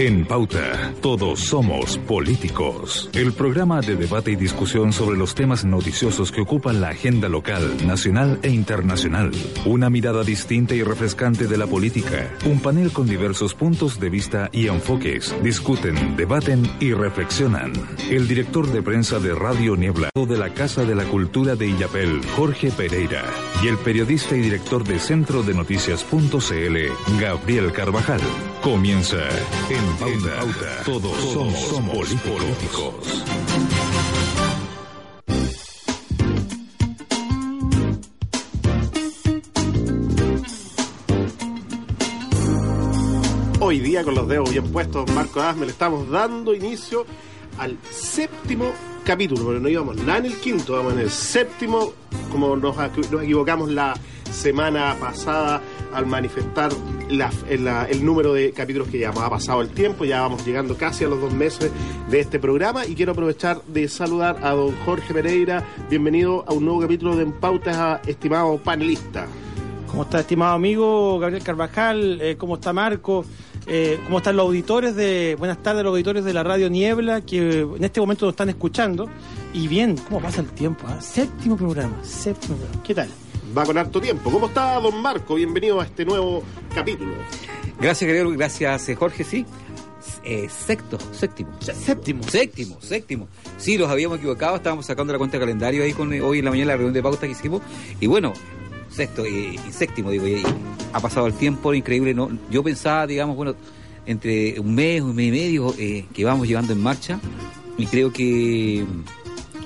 En Pauta, todos somos políticos. El programa de debate y discusión sobre los temas noticiosos que ocupan la agenda local, nacional e internacional. Una mirada distinta y refrescante de la política. Un panel con diversos puntos de vista y enfoques. Discuten, debaten y reflexionan. El director de prensa de Radio Niebla de la Casa de la Cultura de Illapel, Jorge Pereira. Y el periodista y director de Centro de Noticias.cl, Gabriel Carvajal. Comienza en Pauta. Todos, somos, políticos. Hoy día con los dedos bien puestos, Marco Asme, le estamos dando inicio al séptimo capítulo, pero no íbamos nada en el quinto, vamos en el séptimo, como nos equivocamos la semana pasada al manifestar el número de capítulos que llevamos. Ha pasado el tiempo, ya vamos llegando casi a los dos meses de este programa y quiero aprovechar de saludar a don Jorge Pereira. Bienvenido a un nuevo capítulo de Empautas, estimado panelista. ¿Cómo está, estimado amigo Gabriel Carvajal? Eh, ¿Cómo está Marco? Eh, ¿Cómo están los auditores de... Buenas tardes, los auditores de la radio Niebla, que en este momento nos están escuchando. Y bien, ¿cómo pasa el tiempo? Ah? Séptimo programa, séptimo programa. ¿Qué tal? Va con harto tiempo. ¿Cómo está, don Marco? Bienvenido a este nuevo capítulo. Gracias, Gabriel. Gracias, eh, Jorge. Sí. Eh, sexto, séptimo. Séptimo. Séptimo, séptimo. Sí, los habíamos equivocado, estábamos sacando la cuenta de calendario ahí con eh, hoy en la mañana la reunión de pauta que hicimos. Y bueno, sexto y, séptimo, digo, y, ha pasado el tiempo increíble. No, yo pensaba, digamos, bueno, entre un mes, un mes y medio que vamos llevando en marcha. Y creo que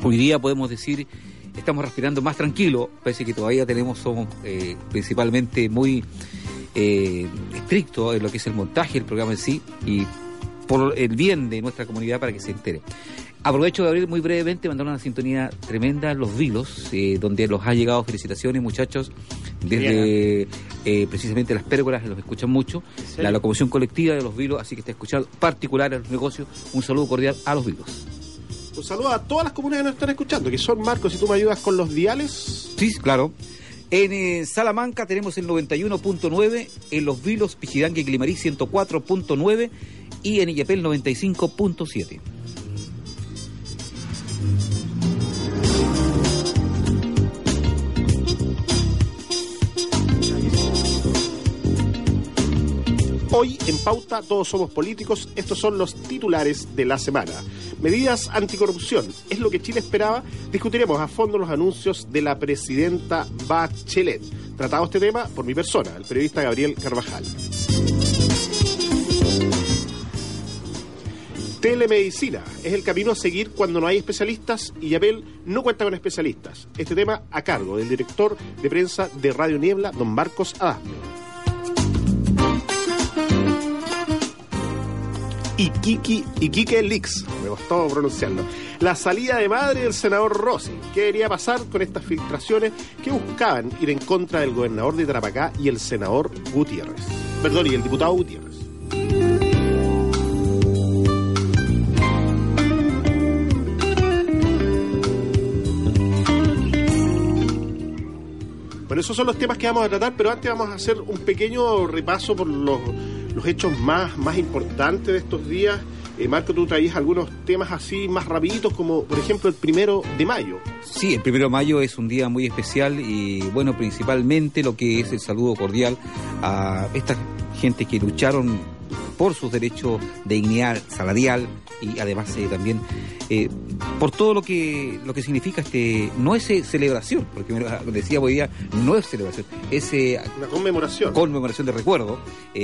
hoy día podemos decir estamos respirando más tranquilo, parece que todavía tenemos, somos eh, principalmente muy eh, estrictos en lo que es el montaje del programa en sí y por el bien de nuestra comunidad para que se entere. Aprovecho de abrir muy brevemente, mandar una sintonía tremenda a los Vilos, eh, donde los ha llegado felicitaciones, muchachos, desde eh, precisamente las pérgolas, los escuchan mucho, la locomoción colectiva de los Vilos, así que está escuchando, particular a los negocios, un saludo cordial a los Vilos. Un saludo a todas las comunidades que nos están escuchando, que son Marcos, si tú me ayudas con los diales. Sí, claro. En eh, Salamanca tenemos el 91.9, en Los Vilos, Pichidangue y Climarí 104.9 y en Illapel 95.7. Hoy en Pauta todos somos políticos, estos son los titulares de la semana. Medidas anticorrupción, ¿es lo que Chile esperaba? Discutiremos a fondo los anuncios de la presidenta Bachelet. Tratado este tema por mi persona, el periodista Gabriel Carvajal. Telemedicina es el camino a seguir cuando no hay especialistas y Yabel no cuenta con especialistas. Este tema a cargo del director de prensa de Radio Niebla, don Marcos Adasme. Iquique, Iquique Lix, me costó pronunciarlo. La salida de madre del senador Rossi. ¿Qué debería pasar con estas filtraciones que buscaban ir en contra del gobernador de Tarapacá y el senador Gutiérrez? Perdón, y el diputado Gutiérrez. Bueno, esos son los temas que vamos a tratar, pero antes vamos a hacer un pequeño repaso por los los hechos más, más importantes de estos días. Eh, Marco, tú traías algunos temas así más rapiditos, como por ejemplo el primero de mayo. Sí, el primero de mayo es un día muy especial y bueno, principalmente lo que es el saludo cordial a esta gente que lucharon por sus derechos de dignidad salarial y además eh, también eh, por todo lo que lo que significa este no es eh, celebración porque me lo decía hoy día no es celebración es una conmemoración conmemoración de recuerdo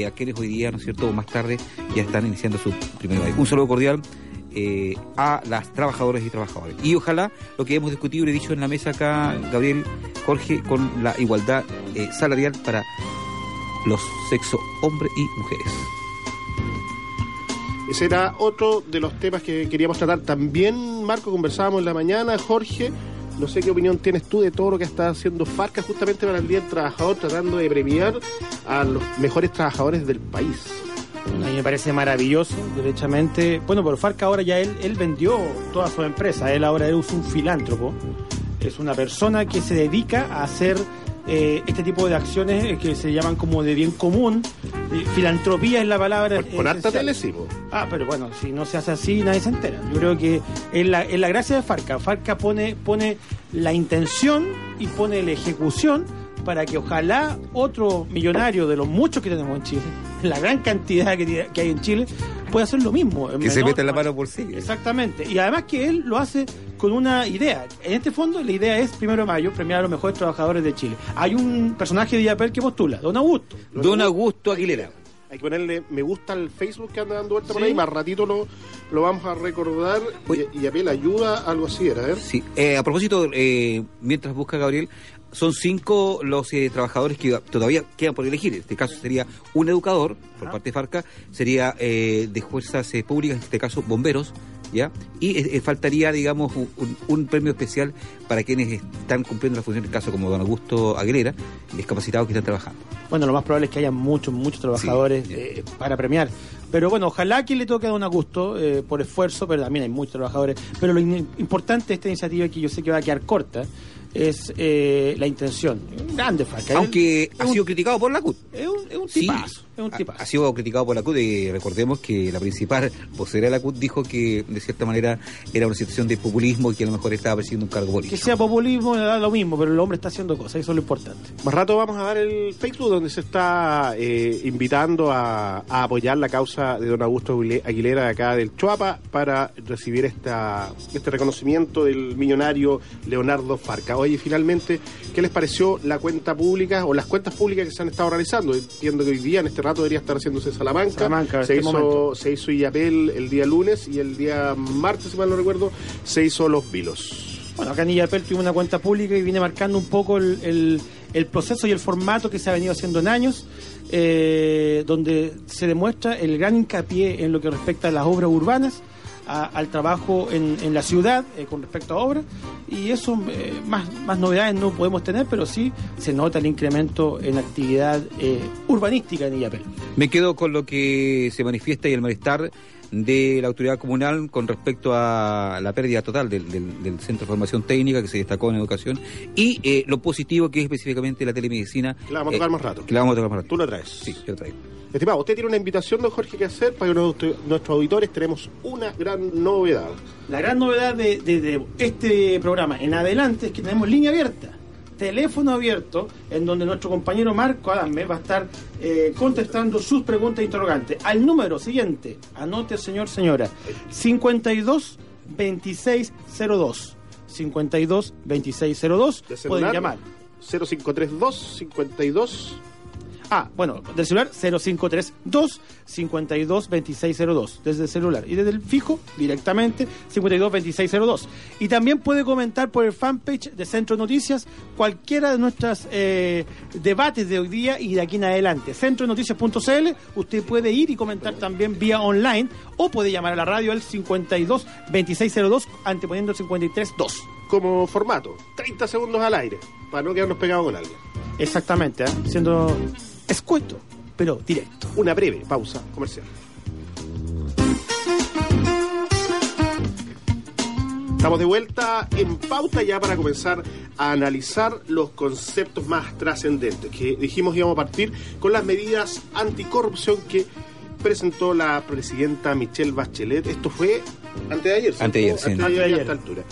aquellos hoy día no es cierto más tarde ya están iniciando su primer año un saludo cordial a las trabajadoras y trabajadores. Y ojalá lo que hemos discutido y dicho en la mesa acá, Gabriel, Jorge, con la igualdad salarial para los sexos hombres y mujeres. Ese era otro de los temas que queríamos tratar. También, Marco, conversábamos en la mañana, Jorge. No sé qué opinión tienes tú de todo lo que está haciendo Farca justamente para el Día del Trabajador, tratando de premiar a los mejores trabajadores del país. A mí me parece maravilloso, derechamente. Bueno, pero Farca ahora ya él, él vendió toda su empresa. Él ahora es un filántropo. Es una persona que se dedica a hacer eh, este tipo de acciones eh, que se llaman como de bien común. Eh, filantropía es la palabra. Con, con harta esencial. tele, sí, po. Ah, pero bueno, si no se hace así, nadie se entera. Yo creo que es la, es la gracia de Farca. Farca pone, pone la intención y pone la ejecución para que ojalá otro millonario de los muchos que tenemos en Chile, la gran cantidad que, hay en Chile, pueda hacer lo mismo. en Que se meta la mano por sí. Exactamente. Y además que él lo hace con una idea. En este fondo, la idea es, primero de mayo, premiar a los mejores trabajadores de Chile. Hay un personaje de Yapel que postula, Don Augusto. Don Augusto Aguilera. Hay que ponerle me gusta al Facebook que anda dando vuelta por Sí. ahí. Más ratito lo, lo vamos a recordar. Oye. Y, ayuda, algo así era, a ver. Sí, eh, a propósito, eh, mientras busca Gabriel, son cinco los eh, trabajadores que todavía quedan por elegir. En este caso sería un educador, por Ajá. parte de Farca, sería eh, de fuerzas eh, públicas, en este caso bomberos, ¿ya? Y eh, eh, faltaría, digamos, un, un- premio especial para quienes están cumpliendo la función, en este caso como don Augusto Aguilera, discapacitados que están trabajando. Bueno, lo más probable es que haya muchos, muchos trabajadores Sí. eh, para premiar. Pero bueno, ojalá que le toque a Don Augusto eh, por esfuerzo, pero también hay muchos trabajadores. Pero lo importante de esta iniciativa, que yo sé que va a quedar corta, es eh, la intención. Grande, Farca. Aunque Es ha un- sido criticado por la CUT. Es un, es un Sí, tipazo. Es un ha- tipazo. Ha, sido criticado por la CUT y recordemos que la principal vocera de la CUT dijo que de cierta manera era una situación de populismo y que a lo mejor estaba persiguiendo un cargo Que político. sea populismo, da lo mismo, pero el hombre está haciendo cosas, eso es lo importante. Más rato vamos a dar el Facebook donde se está eh, invitando a, a apoyar la causa de don Augusto Aguile- Aguilera de acá del Chuapa para recibir esta, este reconocimiento del millonario Leonardo Farca. Oye, finalmente, ¿qué les pareció la cuenta pública o las cuentas públicas que se han estado realizando? Entiendo que hoy día, en este rato, debería estar haciéndose Salamanca. Salamanca, se, este hizo, momento. se hizo Illapel el día lunes y el día martes, si mal no recuerdo, se hizo Los Vilos. Bueno, acá en Illapel tuvo una cuenta pública y viene marcando un poco el, el- el proceso y el formato que se ha venido haciendo en años, eh, donde se demuestra el gran hincapié en lo que respecta a las obras urbanas, a- al trabajo en, en la ciudad eh, con respecto a obras, y eso, eh, más, más novedades no podemos tener, pero sí se nota el incremento en actividad eh, urbanística en Illapel. Me quedo con lo que se manifiesta y el malestar de la autoridad comunal con respecto a la pérdida total del, del- del Centro de Formación Técnica que se destacó en educación y eh, lo positivo que es específicamente la telemedicina. Que la vamos a tocar más rato. Que la vamos a tocar más rato. Tú lo traes. Sí, yo lo traigo. Estimado, usted tiene una invitación, don Jorge, que hacer para que nuestro- nuestros auditores tenemos una gran novedad. La gran novedad de, de- de este programa en adelante es que tenemos línea abierta, teléfono abierto, en donde nuestro compañero Marco Adame va a estar eh, contestando sus preguntas e interrogantes. Al número siguiente, anote señor, señora, 52 2602. 52 2602. De Pueden llamar. 0532 52 Ah, bueno, del celular 0532 52 2602, desde el celular. Y desde el fijo, directamente 52 2602. Y también puede comentar por el fanpage de Centro Noticias cualquiera de nuestros debates de hoy día y de aquí en adelante. Centronoticias.cl, usted puede ir y comentar también vía online o puede llamar a la radio al 52 2602 anteponiendo el 53 2. como formato, 30 segundos al aire, para no quedarnos pegados con algo. Exactamente, ¿eh? siendo escueto, pero directo. Una breve pausa comercial. Estamos de vuelta en pauta ya para comenzar a analizar los conceptos más trascendentes que dijimos íbamos a partir con las medidas anticorrupción que presentó la presidenta Michelle Bachelet. Esto fue antes de ayer. ¿cierto? Anteayer, sí. Antes de Antes de ayer, ayer. a esta altura.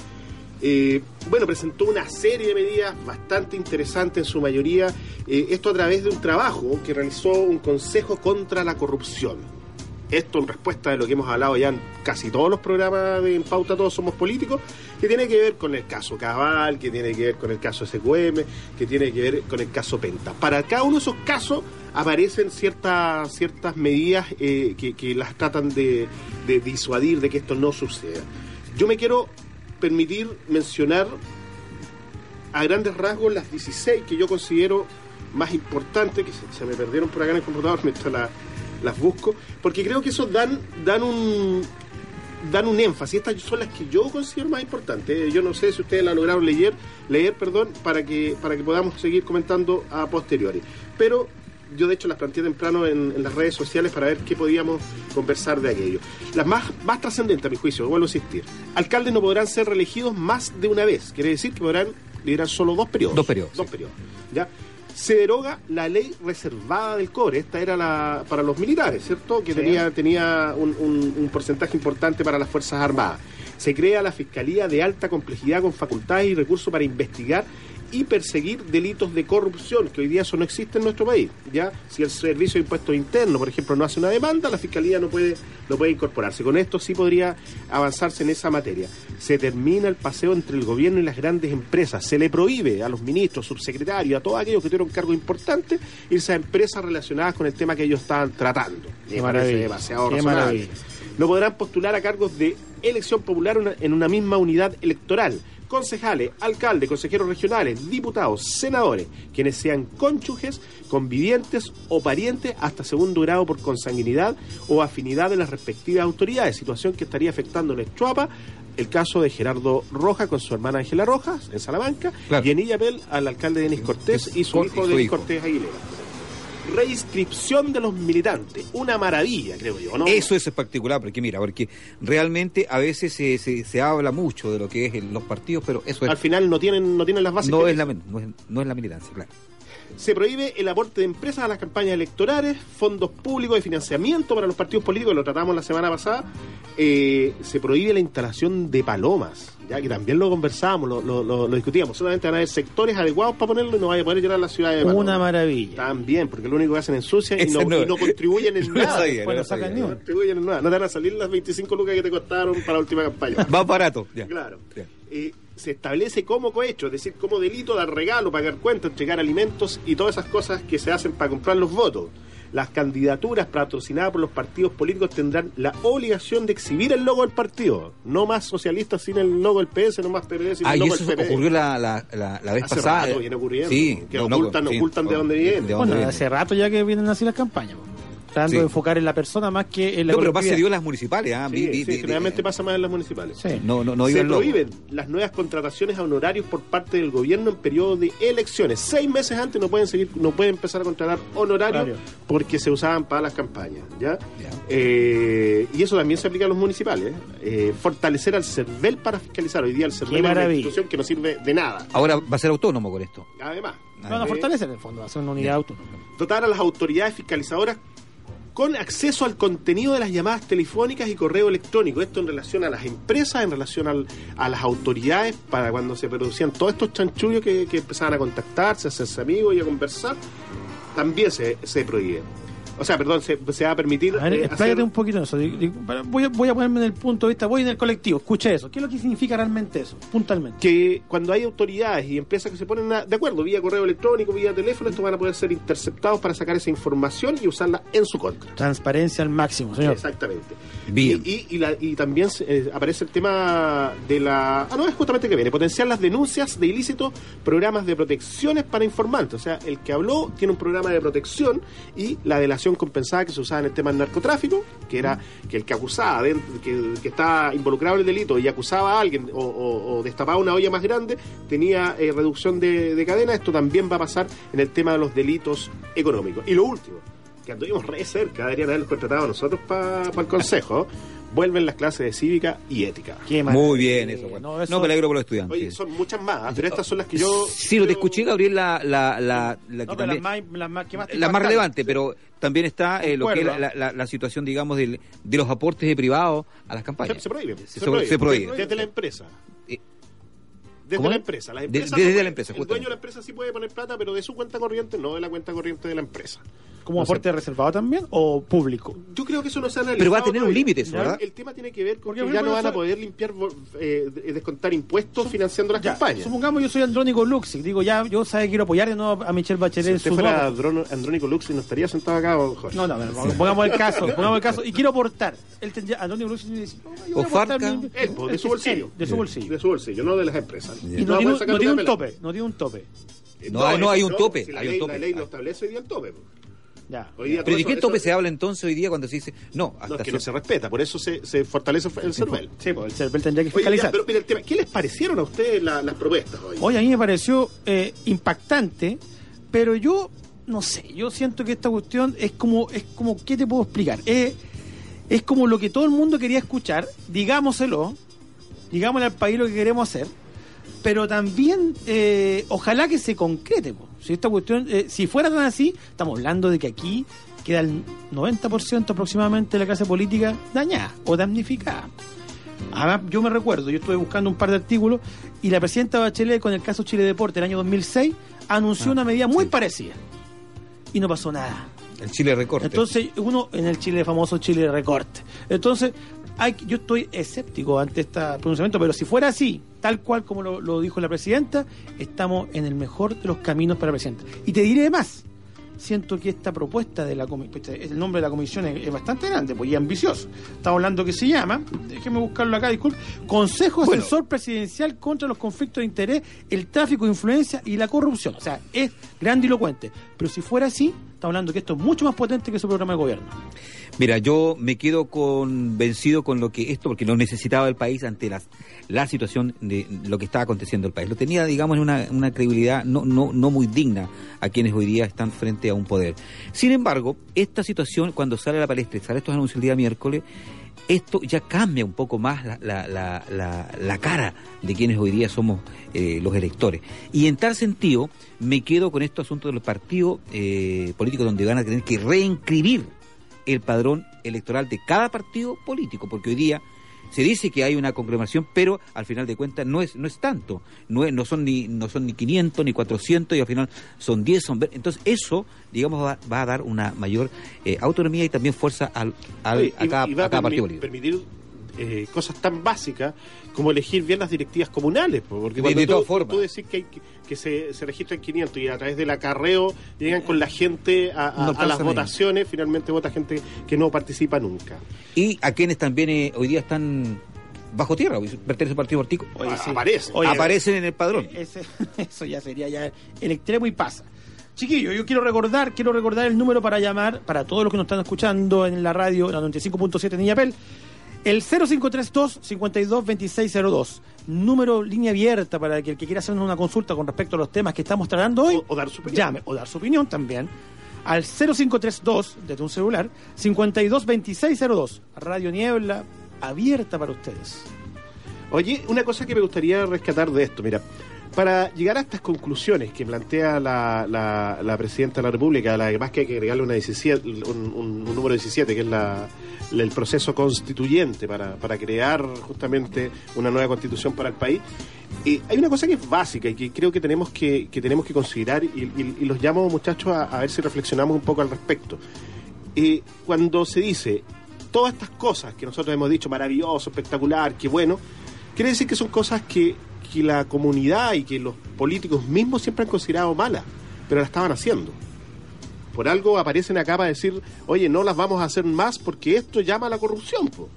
Eh, bueno, presentó una serie de medidas bastante interesantes en su mayoría, eh, esto a través de un trabajo que realizó un Consejo contra la Corrupción. Esto en respuesta de lo que hemos hablado ya en casi todos los programas de En Pauta Todos Somos Políticos, que tiene que ver con el caso Cabal, que tiene que ver con el caso SQM, que tiene que ver con el caso Penta. Para cada uno de esos casos aparecen ciertas, ciertas medidas eh, que, las tratan de disuadir de que esto no suceda. Yo me quiero permitir mencionar a grandes rasgos las 16 que yo considero más importantes, que se, me perdieron por acá en el computador mientras la- las busco, porque creo que esos dan, dan un dan un énfasis. Estas son las que yo considero más importantes. Eh, Yo no sé si ustedes la lograron leer, leer, perdón, para que para que podamos seguir comentando a posteriori. Pero yo de hecho las planteé temprano en, en las redes sociales para ver qué podíamos conversar de aquello. Las más, más trascendentes, a mi juicio, vuelvo a insistir. Alcaldes no podrán ser reelegidos más de una vez. Quiere decir que podrán liderar solo dos periodos. Dos periodos, Dos sí. periodos. ¿ya? Se deroga la ley reservada del cobre. Esta era la para los militares, ¿cierto? Que tenía, tenía un, un- un porcentaje importante para las Fuerzas Armadas. Se crea la Fiscalía de Alta Complejidad con facultades y recursos para investigar y perseguir delitos de corrupción, que hoy día eso no existe en nuestro país. ¿ya? Si el Servicio de Impuestos Internos, por ejemplo, no hace una demanda, la Fiscalía no puede, no puede incorporarse. Con esto sí podría avanzarse en esa materia. Se termina el paseo entre el gobierno y las grandes empresas. Se le prohíbe a los ministros, subsecretarios, a todos aquellos que tuvieron cargos importantes, irse a empresas relacionadas con el tema que ellos estaban tratando. Me parece demasiado razonable. No podrán postular a cargos de elección popular en una misma unidad electoral. Concejales, alcaldes, consejeros regionales, diputados, senadores, quienes sean cónyuges, convivientes o parientes hasta segundo grado por consanguinidad o afinidad de las respectivas autoridades, situación que estaría afectando en Chuapa el caso de Gerardo Roja con su hermana Ángela Rojas en Salamanca Claro. y en Illapel al alcalde Denis Cortés y su hijo Denis. Cortés Aguilera. Reinscripción de los militantes, una maravilla, creo yo, ¿no? Eso es particular, porque mira, porque realmente a veces se, se, se habla mucho de lo que es el- los partidos, pero eso es, Al final no tienen, no tienen las bases. no, que es la, no, es, no es la militancia, claro. Se prohíbe el aporte de empresas a las campañas electorales, fondos públicos de financiamiento para los partidos políticos, lo tratamos la semana pasada. Eh, se prohíbe la instalación de palomas, ya que también lo conversábamos, lo, lo- lo- lo discutíamos. Solamente van a haber sectores adecuados para ponerlo y no vaya a poder llenar la ciudad de palomas. Una maravilla. También, porque lo único que hacen es ensucia y no, no- y no contribuyen en nada. sabía, no sabía. contribuyen en nada. No te van a salir las 25 lucas que te costaron para la última campaña. Más barato. ya. Claro. Ya. Eh, se establece como cohecho, es decir, como delito dar regalo, pagar cuentas, entregar alimentos y todas esas cosas que se hacen para comprar los votos. Las candidaturas patrocinadas por los partidos políticos tendrán la obligación de exhibir el logo del partido. No más socialistas sin el logo del PS, no más PPD sin Ah, el logo del PPD. ocurrió la, la, la, la vez Hace pasada. rato viene ocurriendo, Sí, que ocultan- ocultan de dónde viene. de dónde Bueno, viene. hace rato ya que vienen así las campañas. Tratando Sí. de enfocar en la persona más que en la No, pero colectividad. dio en las municipales. Ah, Sí, vi- vi- sí, generalmente pasa más en las municipales. Sí. No, no, no se prohíben las nuevas contrataciones a honorarios por parte del gobierno en periodo de elecciones. Seis meses antes no pueden seguir, no pueden empezar a contratar honorarios Horario. porque se usaban para las campañas, ¿ya? Eh, y eso también se aplica a los municipales. Eh, fortalecer al CERVEL para fiscalizar. Hoy día el CERVEL es una institución que no sirve de nada. Ahora va a ser autónomo con esto. Además, No, no fortalece en el fondo, va a ser una unidad autónoma. dotar a las autoridades fiscalizadoras con acceso al contenido de las llamadas telefónicas y correo electrónico. Esto en relación a las empresas, en relación a las autoridades, para cuando se producían todos estos chanchullos que, que empezaban a contactarse, a hacerse amigos y a conversar, también se, se prohíbe. O sea, perdón, se, se va a permitir... A ver, eh, hacer- un poquito eso. Voy a, voy a ponerme en el punto de vista, voy en el colectivo, escucha eso. ¿Qué es lo que significa realmente eso, puntualmente? que cuando hay autoridades y empresas que se ponen a- de acuerdo vía correo electrónico, vía teléfono, estos van a poder ser interceptados para sacar esa información y usarla en su contra. Transparencia al máximo, señor. Exactamente. Bien. Y, y, y la- y también eh, aparece el tema de la... Ah, no, es justamente que viene. Potenciar las denuncias de ilícitos, programas de protecciones para informantes. O sea, el que habló tiene un programa de protección y la delación compensada que se usaba en el tema del narcotráfico, que era que el que acusaba, de- que, que estaba involucrado en el delito y acusaba a alguien o, destapaba una olla más grande, tenía eh, reducción de, de cadena. Esto también va a pasar en el tema de los delitos económicos. Y lo último, que anduvimos re cerca, deberían habernos contratado a nosotros para el consejo, vuelven las clases de cívica y ética. Qué. Muy bien eso. bueno. No, eso- No, me alegro por los estudiantes. Oye, son muchas más, pero estas son las que yo... Sí, lo te escuché, Gabriel, la, la, la, la que No, pero también- las más, las más, que más te la más relevante, pero también está eh, lo que es la, la- la- la situación, digamos, del- de los aportes de privados a las Se, campañas. se prohíbe. Se, prohíbe. se prohíbe. Desde la empresa. Eh, Desde ¿Cómo la es? empresa. Las De- empresas desde no la pueden. empresa, El justamente. dueño de la empresa sí puede poner plata, pero de su cuenta corriente, no de la cuenta corriente de la empresa. ¿Como No sé. aporte reservado también o público? Yo creo que eso no se ha analizado. Pero va a tener un límite ¿verdad? El tema tiene que ver con Porque, que ya no van a poder limpiar, eh, de- descontar impuestos financiando las Ya, campañas. supongamos yo soy Andrónico Luxi, digo ya, yo sabe quiero apoyar de nuevo a Michelle Bachelet Si en usted su fuera Andrónico Lux y no estaría sentado acá, Jorge. No, no, ver, pongamos el caso, pongamos el caso y quiero aportar. Él tendría Andrónico Luxi dice, no, a O Farca. mi- Él, pues, de su bolsillo. Él, de su bolsillo. De su bolsillo, no de las empresas. Y no, un- no tiene un tope, no tiene un tope. No, hay- no, hay un tope, si la, hay un ley, tope. la ley lo establece hoy día el tope. Ya. Hoy día Pero ¿de qué eso- tope eso- se habla entonces hoy día cuando se dice no? Hasta No, es que cier- no se respeta, por eso se, se fortalece el CERVEL. Sí, pues el CERVEL tendría que Oye, ya, fiscalizar. pero mira el tema, ¿qué les parecieron a ustedes la- las propuestas hoy? Hoy a mí me pareció eh, impactante, pero yo no sé, yo siento que esta cuestión es como, es como, ¿qué te puedo explicar? Eh, es como lo que todo el mundo quería escuchar, digámoselo, digámosle al país lo que queremos hacer, pero también eh, ojalá que se concrete. po. Si esta cuestión, eh, si fuera tan así, estamos hablando de que aquí queda el 90% aproximadamente de la clase política dañada o damnificada. Además, yo me recuerdo, yo estuve buscando un par de artículos y la presidenta Bachelet con el caso Chile Deporte el año 2006 anunció Ah, una medida muy sí. parecida y no pasó nada. El Chile recorte. Entonces, uno en el Chile famoso Chile recorte. Entonces, hay, yo estoy escéptico ante este pronunciamiento, pero si fuera así, tal cual como lo, lo dijo la presidenta, estamos en el mejor de los caminos para la presidenta. Y te diré más. Siento que esta propuesta de la comisión, el nombre de la comisión es, es bastante grande, pues y ambicioso. Estamos hablando que se llama, déjeme buscarlo acá, disculpe, Consejo Bueno. Asesor Presidencial contra los conflictos de interés, el tráfico de influencia y la corrupción. O sea, es grandilocuente. Pero si fuera así, estamos hablando que esto es mucho más potente que su programa de gobierno. Mira, yo me quedo convencido con lo que esto, porque lo necesitaba el país ante la situación de lo que estaba aconteciendo el país. Lo tenía, digamos, en una, credibilidad no, muy digna a quienes hoy día están frente a un poder. Sin embargo, esta situación, cuando sale a la palestra y sale estos anuncios el día miércoles, esto ya cambia un poco más la, cara de quienes hoy día somos eh, los electores. Y en tal sentido, me quedo con estos asuntos de los partidos eh, políticos donde van a tener que reinscribir el padrón electoral de cada partido político, porque hoy día se dice que hay una conglomeración, pero al final de cuentas no es no es tanto, no, es- no son ni no son ni 500 ni 400 y al final son 10, son 20. entonces eso digamos va, va a dar una mayor eh, autonomía y también fuerza al, al- Oye, a cada, y va a cada permi- partido político. permitir eh, cosas tan básicas como elegir bien las directivas comunales. po, Porque De- cuando de tú, todas formas. tú decís que, hay que, se, se registran 500 y a través del acarreo llegan con la gente a, a- No a alcanzan las votaciones, finalmente vota gente que no participa nunca. Y a quienes también eh, hoy día están bajo tierra, pertenecen al partido político, Oye, sí. Aparece. Oye, aparecen en el padrón. Eh, ese- eso ya sería ya el extremo y pasa. Chiquillo, yo quiero recordar, quiero recordar el número para llamar, para todos los que nos están escuchando en la radio, la 95.7 en Iñapel, el 0532 52 2602. Número línea abierta para que el que quiera hacernos una consulta con respecto a los temas que estamos tratando hoy, O- o dar su opinión. llame o dar su opinión también al 0532 desde un celular 52 2602. Radio Niebla abierta para ustedes. Oye, una cosa que me gustaría rescatar de esto, mira, para llegar a estas conclusiones que plantea la, la, la presidenta de la República, la que hay que agregarle una 17, un, número 17, que es la, el proceso constituyente para, para crear justamente una nueva constitución para el país, eh, hay una cosa que es básica y que creo que tenemos que, que tenemos que considerar y, los llamo muchachos a, a ver si reflexionamos un poco al respecto. Eh, cuando se dice todas estas cosas que nosotros hemos dicho, maravilloso, espectacular, qué bueno, quiere decir que son cosas que, que la comunidad y que los políticos mismos siempre han considerado malas, pero las estaban haciendo. Por algo aparecen acá para decir, oye, no las vamos a hacer más porque esto llama a la corrupción. po".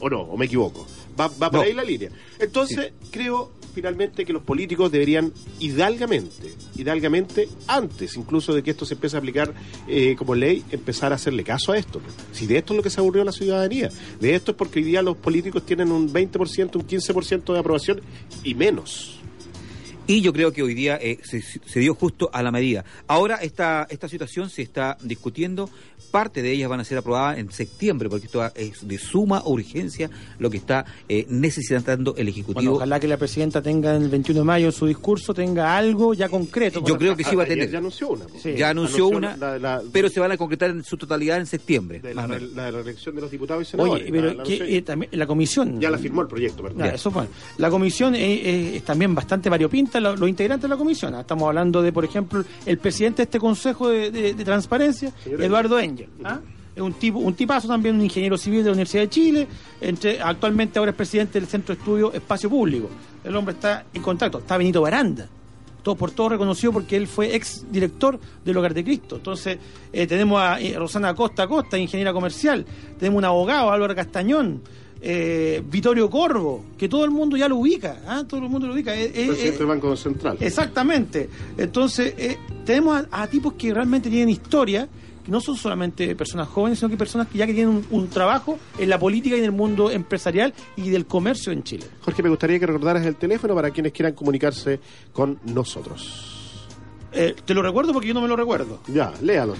¿O no? ¿O me equivoco? Va, va por No. ahí la línea. Entonces, creo finalmente que los políticos deberían hidalgamente, hidalgamente, antes incluso de que esto se empiece a aplicar eh, como ley, empezar a hacerle caso a esto. Si de esto es lo que se aburrió la ciudadanía, de esto es porque hoy día los políticos tienen un 20%, un 15% de aprobación y menos. Y yo creo que hoy día eh, se, se dio justo a la medida. Ahora esta, esta situación se está discutiendo, parte de ellas van a ser aprobadas en septiembre, porque esto es de suma urgencia lo que está eh, necesitando el Bueno, Ejecutivo. ojalá que la presidenta tenga el 21 de mayo en su discurso, tenga algo ya concreto. Yo creo que sí va a tener. Ya anunció una. Sí. ya anunció una, la- la- pero se van a concretar en su totalidad en septiembre. de la, la de la elección de los diputados y senadores. Oye, pero que, eh, también la comisión. ya la firmó el proyecto, perdón. Ya, eso fue. La comisión eh, eh, es también bastante variopinta, lo- los integrantes de la comisión. ¿ah? Estamos hablando de, por ejemplo, el presidente de este Consejo de, de- de Transparencia, Señor Eduardo Engel. ¿ah? Es un tipo, un tipazo también, un ingeniero civil de la Universidad de Chile. Entre, actualmente ahora es presidente del Centro de Estudio Espacio Público. El hombre está en contacto. Está Benito Baranda. Todo por todo reconocido porque él fue ex director del Hogar de Cristo. Entonces, eh, tenemos a eh, Rosana Costa Costa, ingeniera comercial. Tenemos un abogado, Álvaro Castañón. Eh, Vittorio Corvo, que todo el mundo ya lo ubica, ¿ah? todo el mundo lo ubica. Eh, eh, presidente eh, del Banco Central. Exactamente. Entonces, eh, tenemos a, a tipos que realmente tienen historia, que no son solamente personas jóvenes, sino que personas que ya que tienen un, un trabajo en la política y en el mundo empresarial y del comercio en Chile. Jorge, me gustaría que recordaras el teléfono para quienes quieran comunicarse con nosotros. Eh, te lo recuerdo porque yo no me lo recuerdo. Ya, léalo.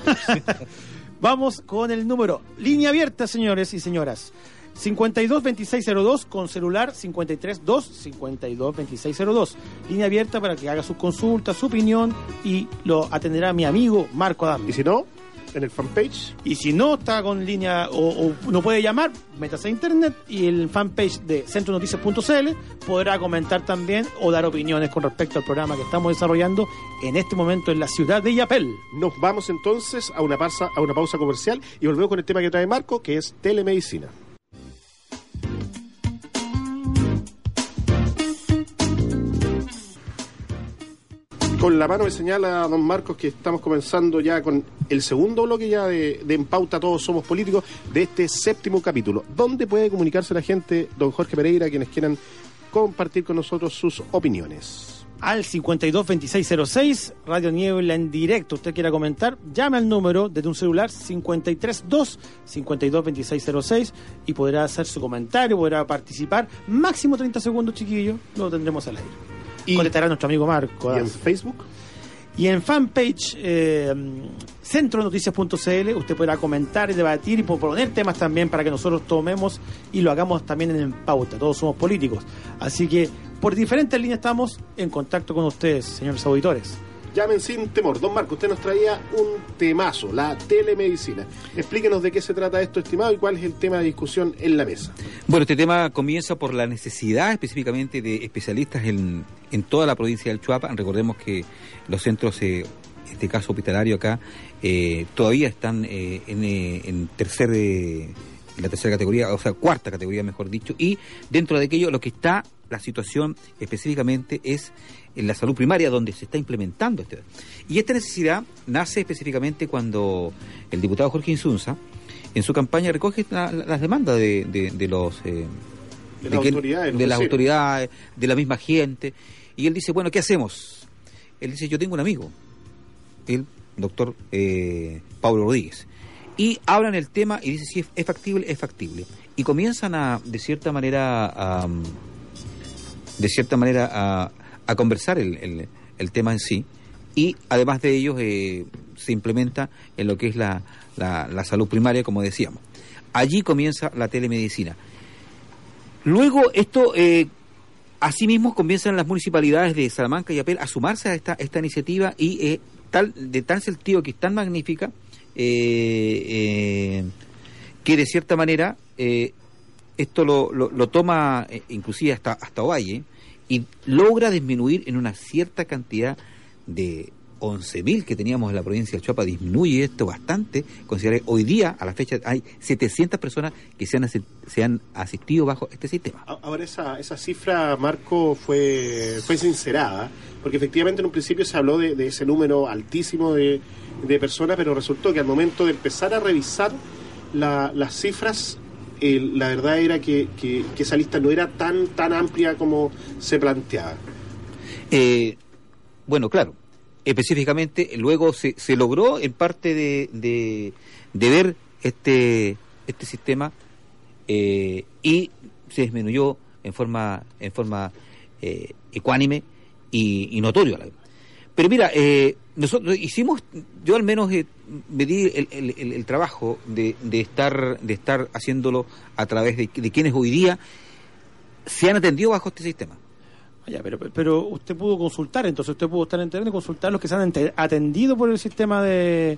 Vamos con el número. Línea abierta, señores y señoras. 522602 con celular 532 522602. Línea abierta para que haga sus consultas, su opinión y lo atenderá mi amigo Marco Adame. Y si no, en el fanpage. Y si no está con línea o, o no puede llamar, métase a internet y el fanpage de centronoticias.cl podrá comentar también o dar opiniones con respecto al programa que estamos desarrollando en este momento en la ciudad de Yapel. Nos vamos entonces a una, pausa, a una pausa comercial y volvemos con el tema que trae Marco, que es telemedicina. Con la mano me señala don Marcos que estamos comenzando ya con el segundo bloque ya de, de Todos Somos Políticos de este séptimo capítulo. ¿Dónde puede comunicarse la gente, don Jorge Pereira, quienes quieran compartir con nosotros sus opiniones? Al 522606, Radio Niebla en directo. Usted quiera comentar, llame al número desde un celular 532 522606 y podrá hacer su comentario, podrá participar. Máximo 30 segundos, chiquillo, lo tendremos al aire. Y- Contestará nuestro amigo Marco. ¿Y en Facebook? Y en fanpage eh, centronoticias.cl usted podrá comentar y debatir y proponer temas también para que nosotros tomemos y lo hagamos también en pauta. Todos somos políticos. Así que por diferentes líneas estamos en contacto con ustedes, señores auditores. Llamen sin temor. Don Marco, usted nos traía un temazo, la telemedicina. Explíquenos de qué se trata esto, estimado, y cuál es el tema de discusión en la mesa. Bueno, este tema comienza por la necesidad específicamente de especialistas en, en toda la provincia del Chuapa. Recordemos que los centros, eh, en este caso hospitalario acá, eh, todavía están eh, en, en tercer, en la tercera categoría, o sea, cuarta categoría, mejor dicho, y dentro de aquello lo que está, la situación específicamente es en la salud primaria donde se está implementando este. Y esta necesidad nace específicamente cuando el diputado Jorge Insunza, en su campaña recoge la- la- las demandas de, de- de los eh, De las autoridades, de las autoridades, de la misma gente. Y él dice, bueno, ¿qué hacemos? Él dice, yo tengo un amigo, el doctor eh, Pablo Rodríguez. Y hablan el tema y dice, si es, es factible, es factible. Y comienzan a, de cierta manera, a, de cierta manera, a, a conversar el, el- el tema en sí. Y además de ello, eh, se implementa en lo que es la, la- salud primaria, como decíamos. Allí comienza la telemedicina. Luego, esto, eh, asimismo, comienzan las municipalidades de Salamanca y Apel a sumarse a esta, esta iniciativa y eh, tal, de tal sentido que es tan magnífica eh, eh, que de cierta manera esto lo, lo, lo toma inclusive hasta, hasta Ovalle y logra disminuir en una cierta cantidad de 11.000 que teníamos en la provincia de Chuapa, disminuye esto bastante. Consideré hoy día, a la fecha, hay 700 personas que se han, se han asistido bajo este sistema. Ahora esa, esa cifra, Marco, fue, fue sincerada, porque efectivamente en un principio se habló de, ese número altísimo de, personas, pero resultó que al momento de empezar a revisar la- las cifras, eh, la verdad era que, que- esa lista no era tan, tan amplia como se planteaba. Eh, bueno, claro, específicamente luego se, se logró en parte de, de, de ver este, este sistema eh, y se disminuyó en forma, en forma eh, ecuánime y, y notorio. Pero mira, eh, nosotros hicimos, yo al menos eh, me di el, el- el- el trabajo de, de estar de estar haciéndolo a través de, de quienes hoy día se han atendido bajo este sistema. Vaya, pero, pero usted pudo consultar, entonces usted pudo estar en internet y consultar los que se han atendido por el sistema de...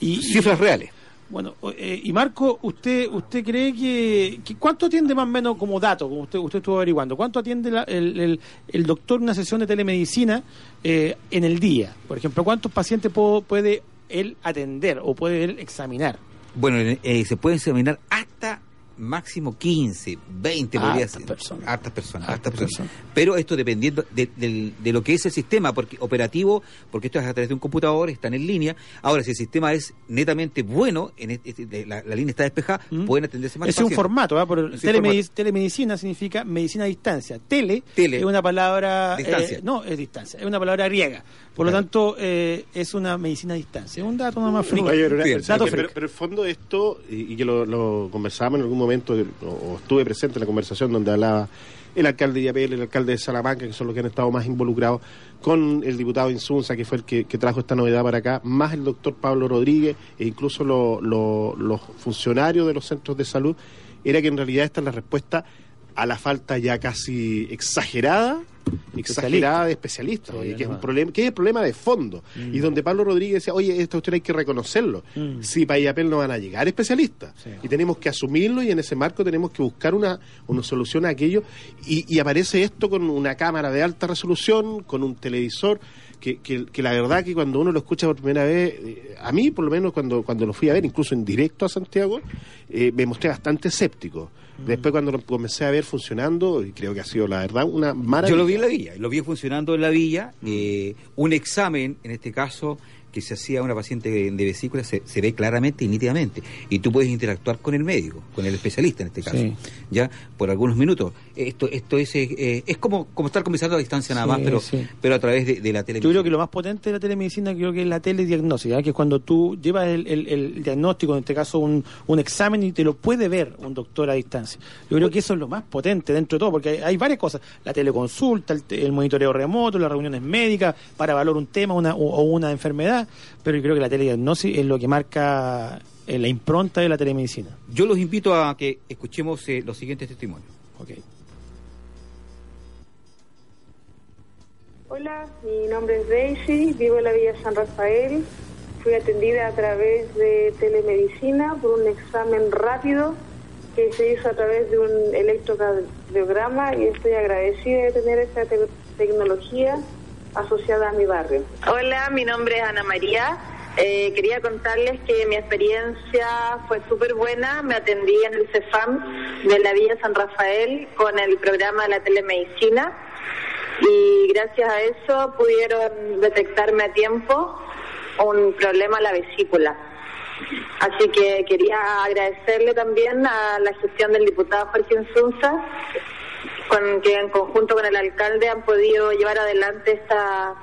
Y- Cifras reales. Bueno, eh, y Marco, ¿usted usted cree que, cuánto atiende más o menos como dato, como usted, usted estuvo averiguando, cuánto atiende la- el, el- el doctor una sesión de telemedicina eh, en el día? Por ejemplo, ¿cuántos pacientes po- puede él atender o puede él examinar? Bueno, eh, se puede examinar hasta máximo 15, 20 podría ser. personas. Hartas personas, Hartas hartas personas. personas. Pero esto dependiendo de, de lo que es el sistema, porque operativo, porque esto es a través de un computador, están en línea. Ahora, si el sistema es netamente bueno, en este- este- la, la línea está despejada, ¿Mm? pueden atenderse más es un formato, ¿ah? Por Es un telemedi- formato. telemedicina significa medicina a distancia. Tele, Tele. es una palabra... Distancia. eh, no, es distancia, es una palabra griega. Por lo tanto, eh, es una medicina a distancia. Es un dato nada más friki. Oye, pero, Bien. pero- Dato pero- freak. pero el fondo de esto, y, y que lo, lo conversábamos en algún momento, o, estuve presente en la conversación donde hablaba el alcalde de Yapel, el alcalde de Salamanca, que son los que han estado más involucrados, con el diputado Insunza, que fue el que, trajo esta novedad para acá, más el doctor Pablo Rodríguez e incluso los funcionarios de los centros de salud, era que en realidad esta es la respuesta a la falta ya casi exagerada exagerada de especialistas, que, es un problema, que es el problema de fondo. Mm. Y donde Pablo Rodríguez decía, oye, esta usted hay que reconocerlo. Mm. Si para IAPEL no van a llegar especialistas. Y tenemos que asumirlo y en ese marco tenemos que buscar una, una solución a aquello. Y, aparece esto con una cámara de alta resolución, con un televisor. Que, que, la verdad que cuando uno lo escucha por primera vez, eh, a mí por lo menos cuando, cuando lo fui a ver, incluso en directo a Santiago, eh, me mostré bastante escéptico. Después cuando lo comencé a ver funcionando, y creo que ha sido la verdad una maravilla. Yo lo vi en la villa, lo vi funcionando en la villa. Eh, un examen, en este caso, que se hacía a una paciente de, vesícula se, ve claramente y nítidamente. Y tú puedes interactuar con el médico, con el especialista en este caso, ya por algunos minutos. Esto esto es eh, es como, como estar conversando a distancia nada más, pero pero a través de, la telemedicina. Yo creo que lo más potente de la telemedicina creo que es la telediagnóstica, que es cuando tú llevas el, diagnóstico, en este caso un, un, examen, y te lo puede ver un doctor a distancia. Yo creo que eso es lo más potente dentro de todo, porque hay, varias cosas. La teleconsulta, el, monitoreo remoto, las reuniones médicas para valorar un tema una, o una enfermedad pero yo creo que la telediagnosis es lo que marca eh, la impronta de la telemedicina. Yo los invito a que escuchemos eh, los siguientes testimonios. Hola, mi nombre es Daisy, vivo en la Villa San Rafael. Fui atendida a través de telemedicina por un examen rápido que se hizo a través de un electrocardiograma y estoy agradecida de tener esta tecnología asociada a mi barrio. Hola, mi nombre es Ana María. Eh, quería contarles que mi experiencia fue súper buena. Me atendí en el CEFAM de la Villa San Rafael con el programa de la telemedicina y gracias a eso pudieron detectarme a tiempo un problema a la vesícula. Así que quería agradecerle también a la gestión del diputado Jorge Insunza con que en conjunto con el alcalde han podido llevar adelante esta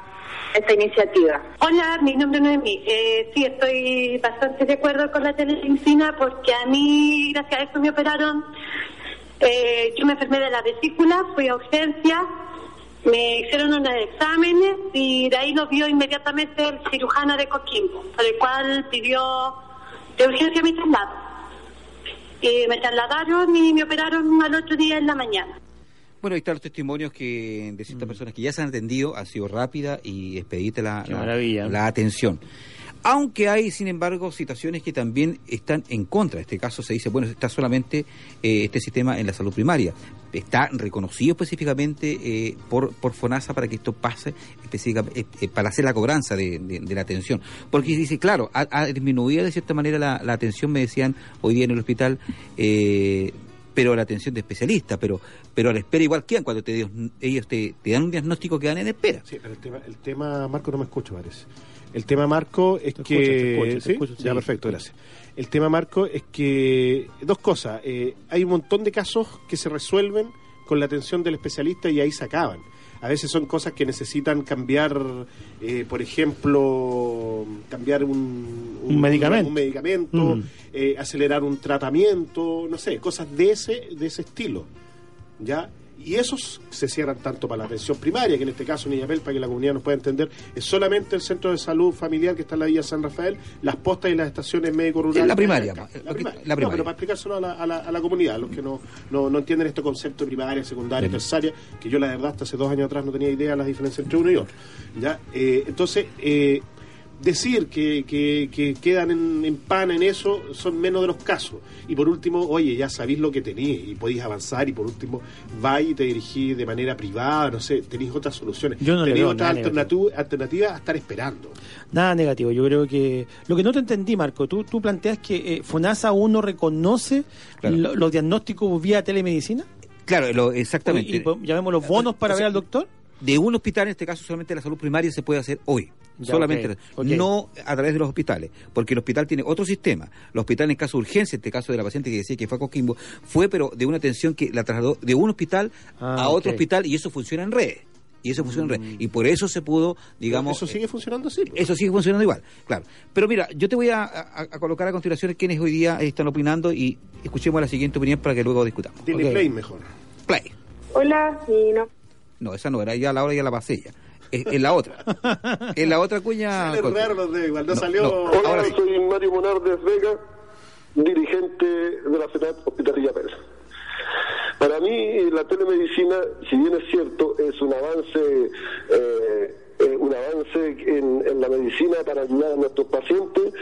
esta iniciativa. Hola, mi nombre es Noemí. Eh, sí, estoy bastante de acuerdo con la telemedicina porque a mí, gracias a eso, me operaron. Eh, yo me enfermé de la vesícula, fui a urgencia, me hicieron unos exámenes y de ahí lo vio inmediatamente el cirujano de Coquimbo, por el cual pidió de urgencia mi traslado. Y me trasladaron y me operaron al otro día en la mañana. Bueno, ahí están los testimonios que de ciertas mm. personas que ya se han atendido, ha sido rápida y expedita la, la, atención. Aunque hay, sin embargo, situaciones que también están en contra. En este caso se dice, bueno, está solamente eh, este sistema en la salud primaria. Está reconocido específicamente eh, por, por FONASA para que esto pase, específicamente, eh, para hacer la cobranza de, la atención. Porque dice, claro, ha, disminuido de cierta manera la, la, atención, me decían hoy día en el hospital, pero la atención de especialistas, pero pero a la espera igual quedan cuando te, ellos te, dan un diagnóstico que dan en espera. Sí, pero el tema, el tema Marco, no me escucho, parece. El tema, Marco, es que... ¿Sí? Ya, perfecto, gracias. El tema, Marco, es que... Dos cosas. Eh, hay un montón de casos que se resuelven con la atención del especialista y ahí se acaban. A veces son cosas que necesitan cambiar, eh, por ejemplo, cambiar un, un, medicamento, un medicamento mm. eh, acelerar un tratamiento, no sé, cosas de ese, de ese estilo. ¿Ya? Y esos se cierran tanto para la atención primaria, que en este caso en para que la comunidad nos pueda entender, es solamente el centro de salud familiar que está en la Villa San Rafael, las postas y las estaciones médico-rurales. la primaria. La, primaria. pero para explicárselo a la, a la, a la comunidad, los que no, no, entienden este concepto de primaria, secundaria, terciaria, que yo la verdad hasta hace dos años atrás no tenía idea de las diferencias entre uno y otro. ¿ya? Eh, entonces, eh, decir que, que, quedan en, en, pan en eso son menos de los casos. Y por último, oye, ya sabéis lo que tenéis y podéis avanzar y por último, vais y te dirigís de manera privada, no sé, tenéis otras soluciones. Yo no tenéis otra alternativa, a estar esperando. Nada negativo, yo creo que... Lo que no te entendí, Marco, tú, tú planteas que eh, FONASA aún no reconoce los diagnósticos vía telemedicina. Claro, exactamente. Y, llamemos los bonos para ver al doctor. De un hospital, en este caso solamente la salud primaria, se puede hacer hoy solamente no a través de los hospitales, porque el hospital tiene otro sistema. El hospital en caso de urgencia, en este caso de la paciente que decía que fue a Coquimbo, fue pero de una atención que la trasladó de un hospital ah, a otro hospital y eso funciona en redes Y eso funciona en red. Y por eso se pudo, digamos... Eso sigue funcionando así. pues. Eso sigue funcionando igual, claro. Pero mira, yo te voy a, a- a colocar a continuación quienes hoy día están opinando y escuchemos la siguiente opinión para que luego discutamos. Ok. play mejor. Play. Hola, nombre No, esa no era, ya la hora ya la pasé ya. Es, es la otra. Es la otra cuña. Los dedos, igual no, No, salió. no. Hola, Ahora sí. soy Mario Monardes Vega, dirigente de la FENAT Hospitalilla Pérez. Para mí, la telemedicina, si bien es cierto, es un avance, eh, eh, un avance en, en la medicina para ayudar a nuestros pacientes,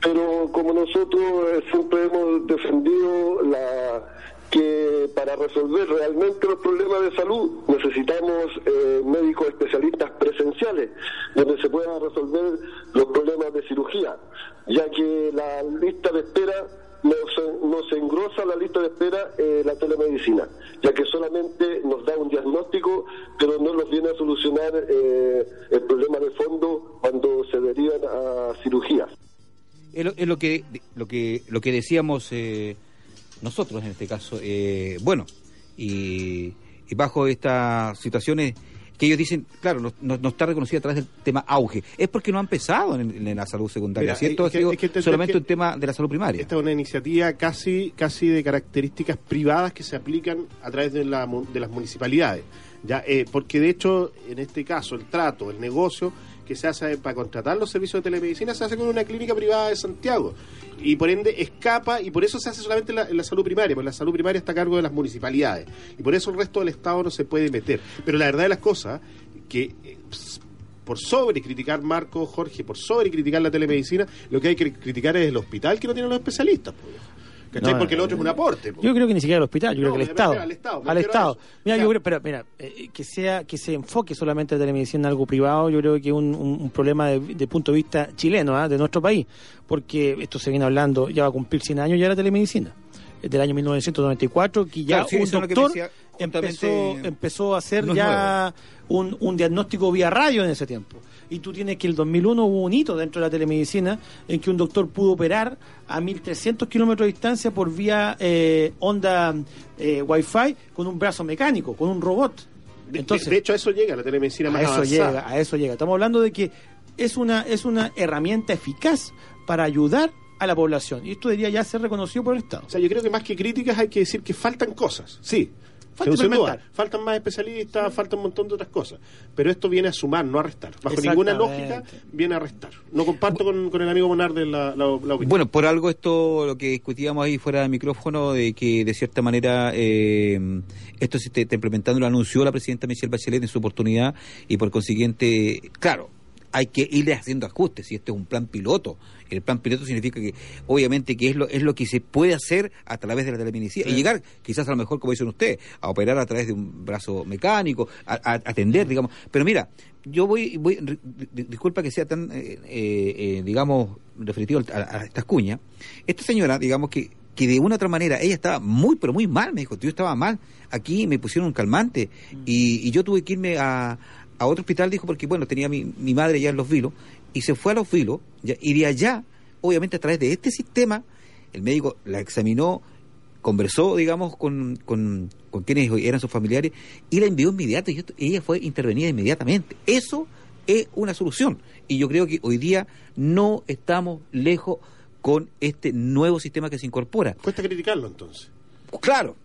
pero como nosotros eh, siempre hemos defendido la que para resolver realmente los problemas de salud necesitamos eh, médicos especialistas presenciales, donde se puedan resolver los problemas de cirugía, ya que la lista de espera nos, nos engrosa la lista de espera eh, la telemedicina, ya que solamente nos da un diagnóstico, pero no nos viene a solucionar eh, el problema de fondo cuando se derivan a cirugías. Es lo, que lo que lo que decíamos eh, nosotros en este caso. eh, bueno, y, y bajo estas situaciones que ellos dicen, claro, no, no- no está reconocida a través del tema auge. Es porque no ha empezado en, en la salud secundaria, Mira, ¿cierto? es que- Ha sido es que entender solamente que- un tema de la salud primaria. Esta es una iniciativa casi, casi de características privadas que se aplican a través de, la de las municipalidades. Ya, eh, porque de hecho, en este caso, el trato, el negocio que se hace para contratar los servicios de telemedicina se hace con una clínica privada de Santiago. Y por ende escapa, y por eso se hace solamente en la, la salud primaria, porque la salud primaria está a cargo de las municipalidades. Y por eso el resto del Estado no se puede meter. Pero la verdad de las cosas, que eh, por sobre criticar Marco, Jorge, por sobre criticar la telemedicina, lo que hay que criticar es el hospital que no tiene los especialistas. po. ¿Cachai? No, Porque el eh, otro es un aporte. po. Yo creo que ni siquiera al hospital, yo No, creo que al Estado. al Estado, Al. Mira, yo creo, pero mira, eh, que sea que se enfoque solamente la telemedicina en algo privado, yo creo que es un, un- un problema de, de punto de vista chileno, ¿ah? de nuestro país, porque esto se viene hablando, ya va a cumplir 100 años ya la telemedicina. Del año 1994, que ya Claro, sí, un doctor decía, empezó, empezó a hacer no ya un, un diagnóstico vía radio en ese tiempo. Y tú tienes que el 2001 hubo un hito dentro de la telemedicina en que un doctor pudo operar a 1300 kilómetros de distancia por vía eh, onda eh, Wi-Fi con un brazo mecánico, con un robot. De- Entonces, de, de hecho, a eso llega la telemedicina más a eso avanzada. llega, a eso llega. Estamos hablando de que es una, es una herramienta eficaz para ayudar a la población. Y esto debería ya ser reconocido por el Estado. O sea, yo creo que más que críticas hay que decir que faltan cosas. Sí. Falta sin duda. implementar. Faltan más especialistas, falta un montón de otras cosas. Pero esto viene a sumar, no a restar. Bajo ninguna lógica viene a restar. No comparto con, con el amigo Monarde la, la, la opinión. Bueno, por algo esto, lo que discutíamos ahí fuera de micrófono, de que de cierta manera eh, esto se está implementando, lo anunció la presidenta Michelle Bachelet en su oportunidad y por consiguiente, claro, hay que irle haciendo ajustes, y este es un plan piloto. El plan piloto significa que, obviamente, que es lo, es lo que se puede hacer a través de la telemedicina y llegar, quizás a lo mejor, como dicen ustedes, a operar a través de un brazo mecánico, a, a atender, digamos. Pero mira, yo voy, voy di- di- disculpa que sea tan, eh, eh, eh, digamos, referitivo a, a estas cuñas. Esta señora, digamos que que de una u otra manera ella estaba muy pero muy mal me dijo yo estaba mal aquí me pusieron un calmante y, y yo tuve que irme a, a otro hospital dijo porque bueno tenía mi, mi madre ya en los vilos y se fue a los vilos ya, y de allá obviamente a través de este sistema el médico la examinó conversó, digamos, con, con, con quienes eran sus familiares y la envió inmediato y esto- ella fue intervenida inmediatamente. Eso es una solución. Y yo creo que hoy día no estamos lejos con este nuevo sistema que se incorpora. Cuesta criticarlo entonces. Claro,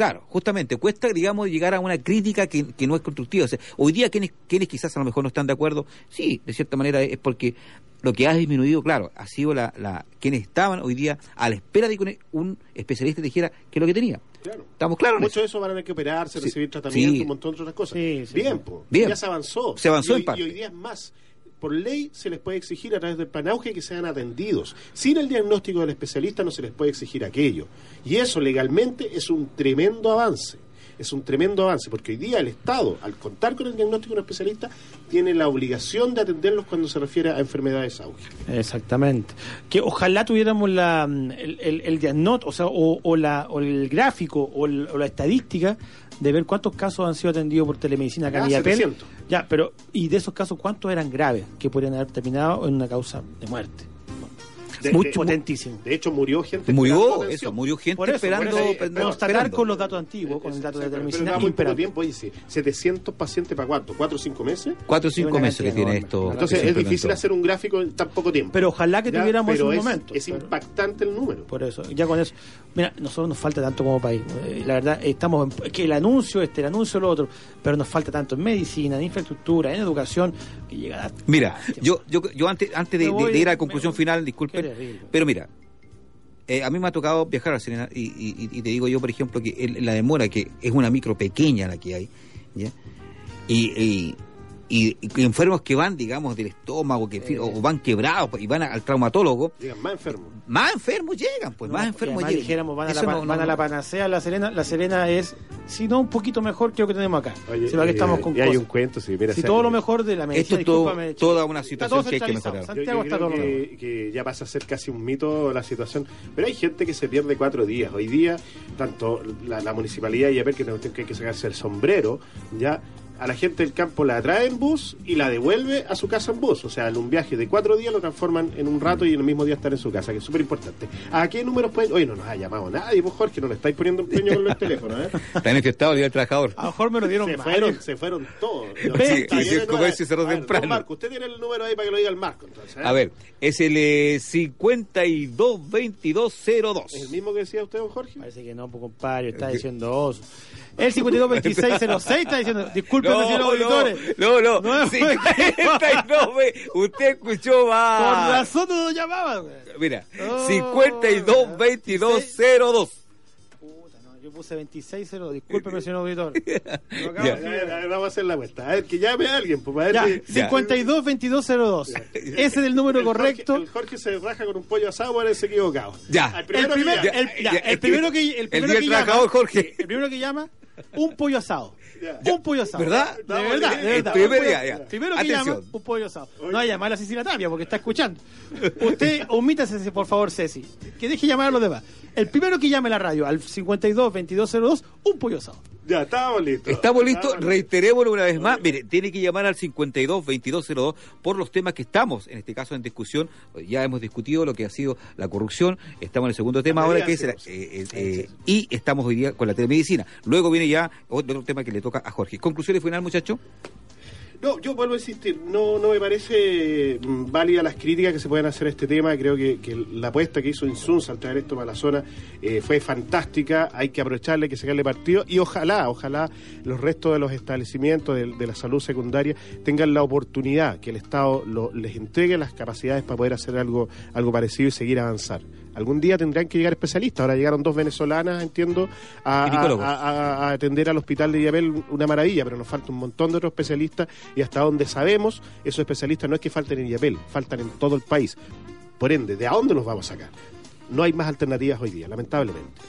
claro, justamente, cuesta, digamos, llegar a una crítica que, que no es constructiva. O sea, hoy día, quienes, quienes quizás a lo mejor no están de acuerdo, sí, de cierta manera es porque lo que ha disminuido, claro, ha sido la, la quienes estaban hoy día a la espera de que un, especialista dijera qué es lo que tenía. Claro. ¿Estamos claros? en Muchos eso? de esos van a tener que operarse, Sí, recibir tratamiento, sí. un montón de otras cosas. Sí, sí, Bien, sí. po. Bien. ya se avanzó. Se avanzó y hoy, en parte. Y hoy día es más. Por ley se les puede exigir a través del plan auge que sean atendidos. Sin el diagnóstico del especialista no se les puede exigir aquello. Y eso legalmente es un tremendo avance. Es un tremendo avance, porque hoy día el Estado, al contar con el diagnóstico de un especialista, tiene la obligación de atenderlos cuando se refiere a enfermedades auge. Exactamente. Que ojalá tuviéramos la, mm, el, el, el diagnóstico, o sea, o, o la, o el gráfico o, el- o la estadística de ver cuántos casos han sido atendidos por telemedicina acá Ah. 700. Ya, pero, y de esos casos, ¿cuántos eran graves que podrían haber terminado en una causa de muerte? De, Mucho, de- potentísimo. De hecho, murió gente. Murió eso, murió gente Por eso, esperando. por eso, esperando- constatar esperando. con los datos antiguos, con el dato de Pero- pero telemedicina da muy poco tiempo, dice, 700 pacientes para cuánto, ¿4 o 5 meses? Cuatro o cinco Una meses que tiene esto. Entonces es difícil hacer un gráfico en tan poco tiempo. Pero ojalá que Ya, tuviéramos pero ese es, momento. Es impactante el número. Por eso, ya con eso. Mira, nosotros nos falta tanto como país. Eh, La verdad, estamos en, que el anuncio este, el anuncio lo otro, pero nos falta tanto en medicina, en infraestructura, en educación, que llegará. Mira, yo, yo, yo antes, antes de, voy- ir a la conclusión final, disculpen, terrible. pero mira, eh, a mí me ha tocado viajar a Serena y, y- y te digo yo, por ejemplo, que el- la demora, que es una micro pequeña la que hay, ¿ya? Y, y, y- y enfermos que van, digamos, del estómago, que o van quebrados y van a- al traumatólogo, Digan, más enfermos. más enfermos llegan, pues No, más enfermos llegan. dijéramos, van, a la, no- a panacea, la Serena, la Serena es, si no un poquito mejor que lo que tenemos acá. Oye, si que eh, estamos con y hay un cuento, sí, mira, si todo lo mejor de la medicina, Esto es todo- toda una situación que hay que mejorar. Yo, yo Santiago está creo todo lo mejor. que, que ya pasa a ser casi un mito la situación. Pero hay gente que se pierde cuatro días. Hoy día, tanto la, la municipalidad y ver que que hay que sacarse el sombrero, ya a la gente del campo la trae en bus y la devuelve a su casa en bus. O sea, en un viaje de cuatro días lo transforman en un rato y en el mismo día estar en su casa, que es súper importante. ¿A qué números pueden...? Oye, no nos ha llamado nadie, pues Jorge, no le estáis poniendo empeño con el teléfono, ¿eh? Está infectado el día del trabajador. A lo mejor me lo dieron Se mal. fueron, se fueron todos. Sí, el comercio cerró temprano. Marco, usted tiene el número ahí para que lo diga el Marco, entonces. ¿eh? A ver, es el eh, 522202. ¿Es el mismo que decía usted, don Jorge? Parece que no, pues compadre, está diciendo oso. El 522606 está diciendo, disculpen, señores auditores. no, no, No, 59, usted escuchó Con mal. razón no lo llamaban. güey. Mira, Oh, 522202. Puta, no, yo puse 2602, discúlpeme, señor auditor. Lo acabo Ya. de A ver, a ver, vamos a hacer la vuelta. A ver, que llame a alguien, pues, para ver Ya, si- 522202. Ese es el número El Jorge- correcto. el Jorge se raja con un pollo asado, parece equivocado. Ya. El, primero que primer- llame. el- ya, Ya, el el primero que- que, el el primero que llama, Jorge. El primero que llama, un pollo asado. Ya. Un pollo asado. ¿Verdad? De verdad, el de verdad. primer Un pollo- día, ya. Primero que Atención. llama, un pollo asado. No vaya a llamar a Cecilia Tapia porque está escuchando. Usted, omítase, por favor, Ceci. Que deje llamar a los demás. El primero que llame a la radio al 522202, un pollo asado. Ya, estábamos listos. Estamos listos, reiterémoslo una vez más. Mire, tiene que llamar al 522202 por los temas que estamos, en este caso, en discusión. Ya hemos discutido lo que ha sido la corrupción. Estamos en el segundo tema ahora, que es la- eh, eh, eh, y estamos hoy día con la telemedicina. Luego viene ya otro tema que le toca a Jorge. Conclusiones final, muchacho. No, yo vuelvo a insistir, no, no me parece mm, válida las críticas que se pueden hacer a este tema. Creo que, que la apuesta que hizo Insunza al traer esto para la zona eh, fue fantástica. Hay que aprovecharle, hay que sacarle partido y ojalá, ojalá los restos de los establecimientos de, la salud secundaria tengan la oportunidad que el Estado lo- les entregue las capacidades para poder hacer algo, algo parecido y seguir avanzar. Algún día tendrán que llegar especialistas. Ahora llegaron dos venezolanas, entiendo, a, a- Ginecólogos. a- a- a atender al hospital de Villapel, una maravilla, pero nos falta un montón de otros especialistas y hasta donde sabemos, esos especialistas no es que falten en Villapel, faltan en todo el país. Por ende, ¿de a dónde los vamos a sacar? No hay más alternativas hoy día, lamentablemente.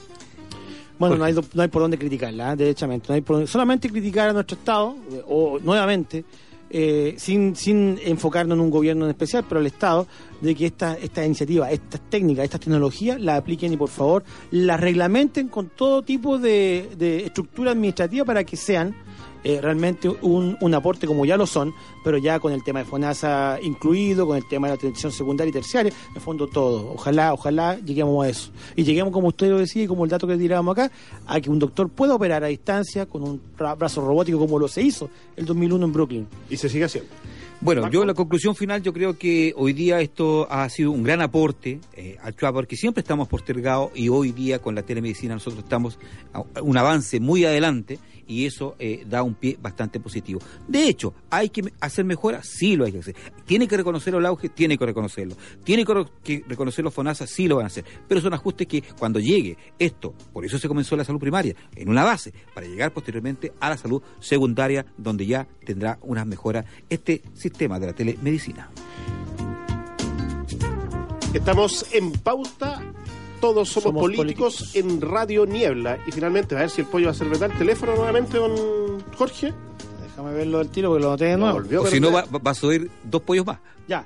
Bueno, no hay, do- no hay por dónde criticarla, ¿eh? derechamente. No hay por dónde- solamente criticar a nuestro Estado, eh, o nuevamente, eh, sin, sin enfocarnos en un gobierno en especial, pero al Estado, de que esta, esta iniciativa, estas técnicas, estas tecnologías, las apliquen y por favor las reglamenten con todo tipo de estructura administrativa para que sean eh, realmente un, un aporte como ya lo son, pero ya con el tema de FONASA incluido, con el tema de la atención secundaria y terciaria, en el fondo todo. Ojalá, ojalá lleguemos a eso. Y lleguemos, como usted lo decía y como el dato que tirábamos acá, a que un doctor pueda operar a distancia con un ra- brazo robótico como lo se hizo el 2001 en Brooklyn. Y se sigue haciendo. Bueno, yo la conclusión final, yo creo que hoy día esto ha sido un gran aporte eh, al CHUA, porque siempre estamos postergados y hoy día con la telemedicina nosotros estamos a un avance muy adelante y eso eh, da un pie bastante positivo. De hecho, ¿hay que hacer mejoras? Sí lo hay que hacer. ¿Tiene que reconocerlo el auge? Tiene que reconocerlo. ¿Tiene que, re- que reconocer los FONASA? Sí lo van a hacer. Pero son ajustes que cuando llegue esto, por eso se comenzó la salud primaria, en una base, para llegar posteriormente a la salud secundaria, donde ya tendrá unas mejoras este sistema de la telemedicina. Estamos en pauta. Todos somos, Somos políticos, políticos. en Radio Niebla. Y finalmente, a ver si el pollo va a hacer verdad el teléfono nuevamente, don Jorge. Déjame verlo del tiro porque lo noté de nuevo. volvió. O si no, va, va- a subir dos pollos más. Ya,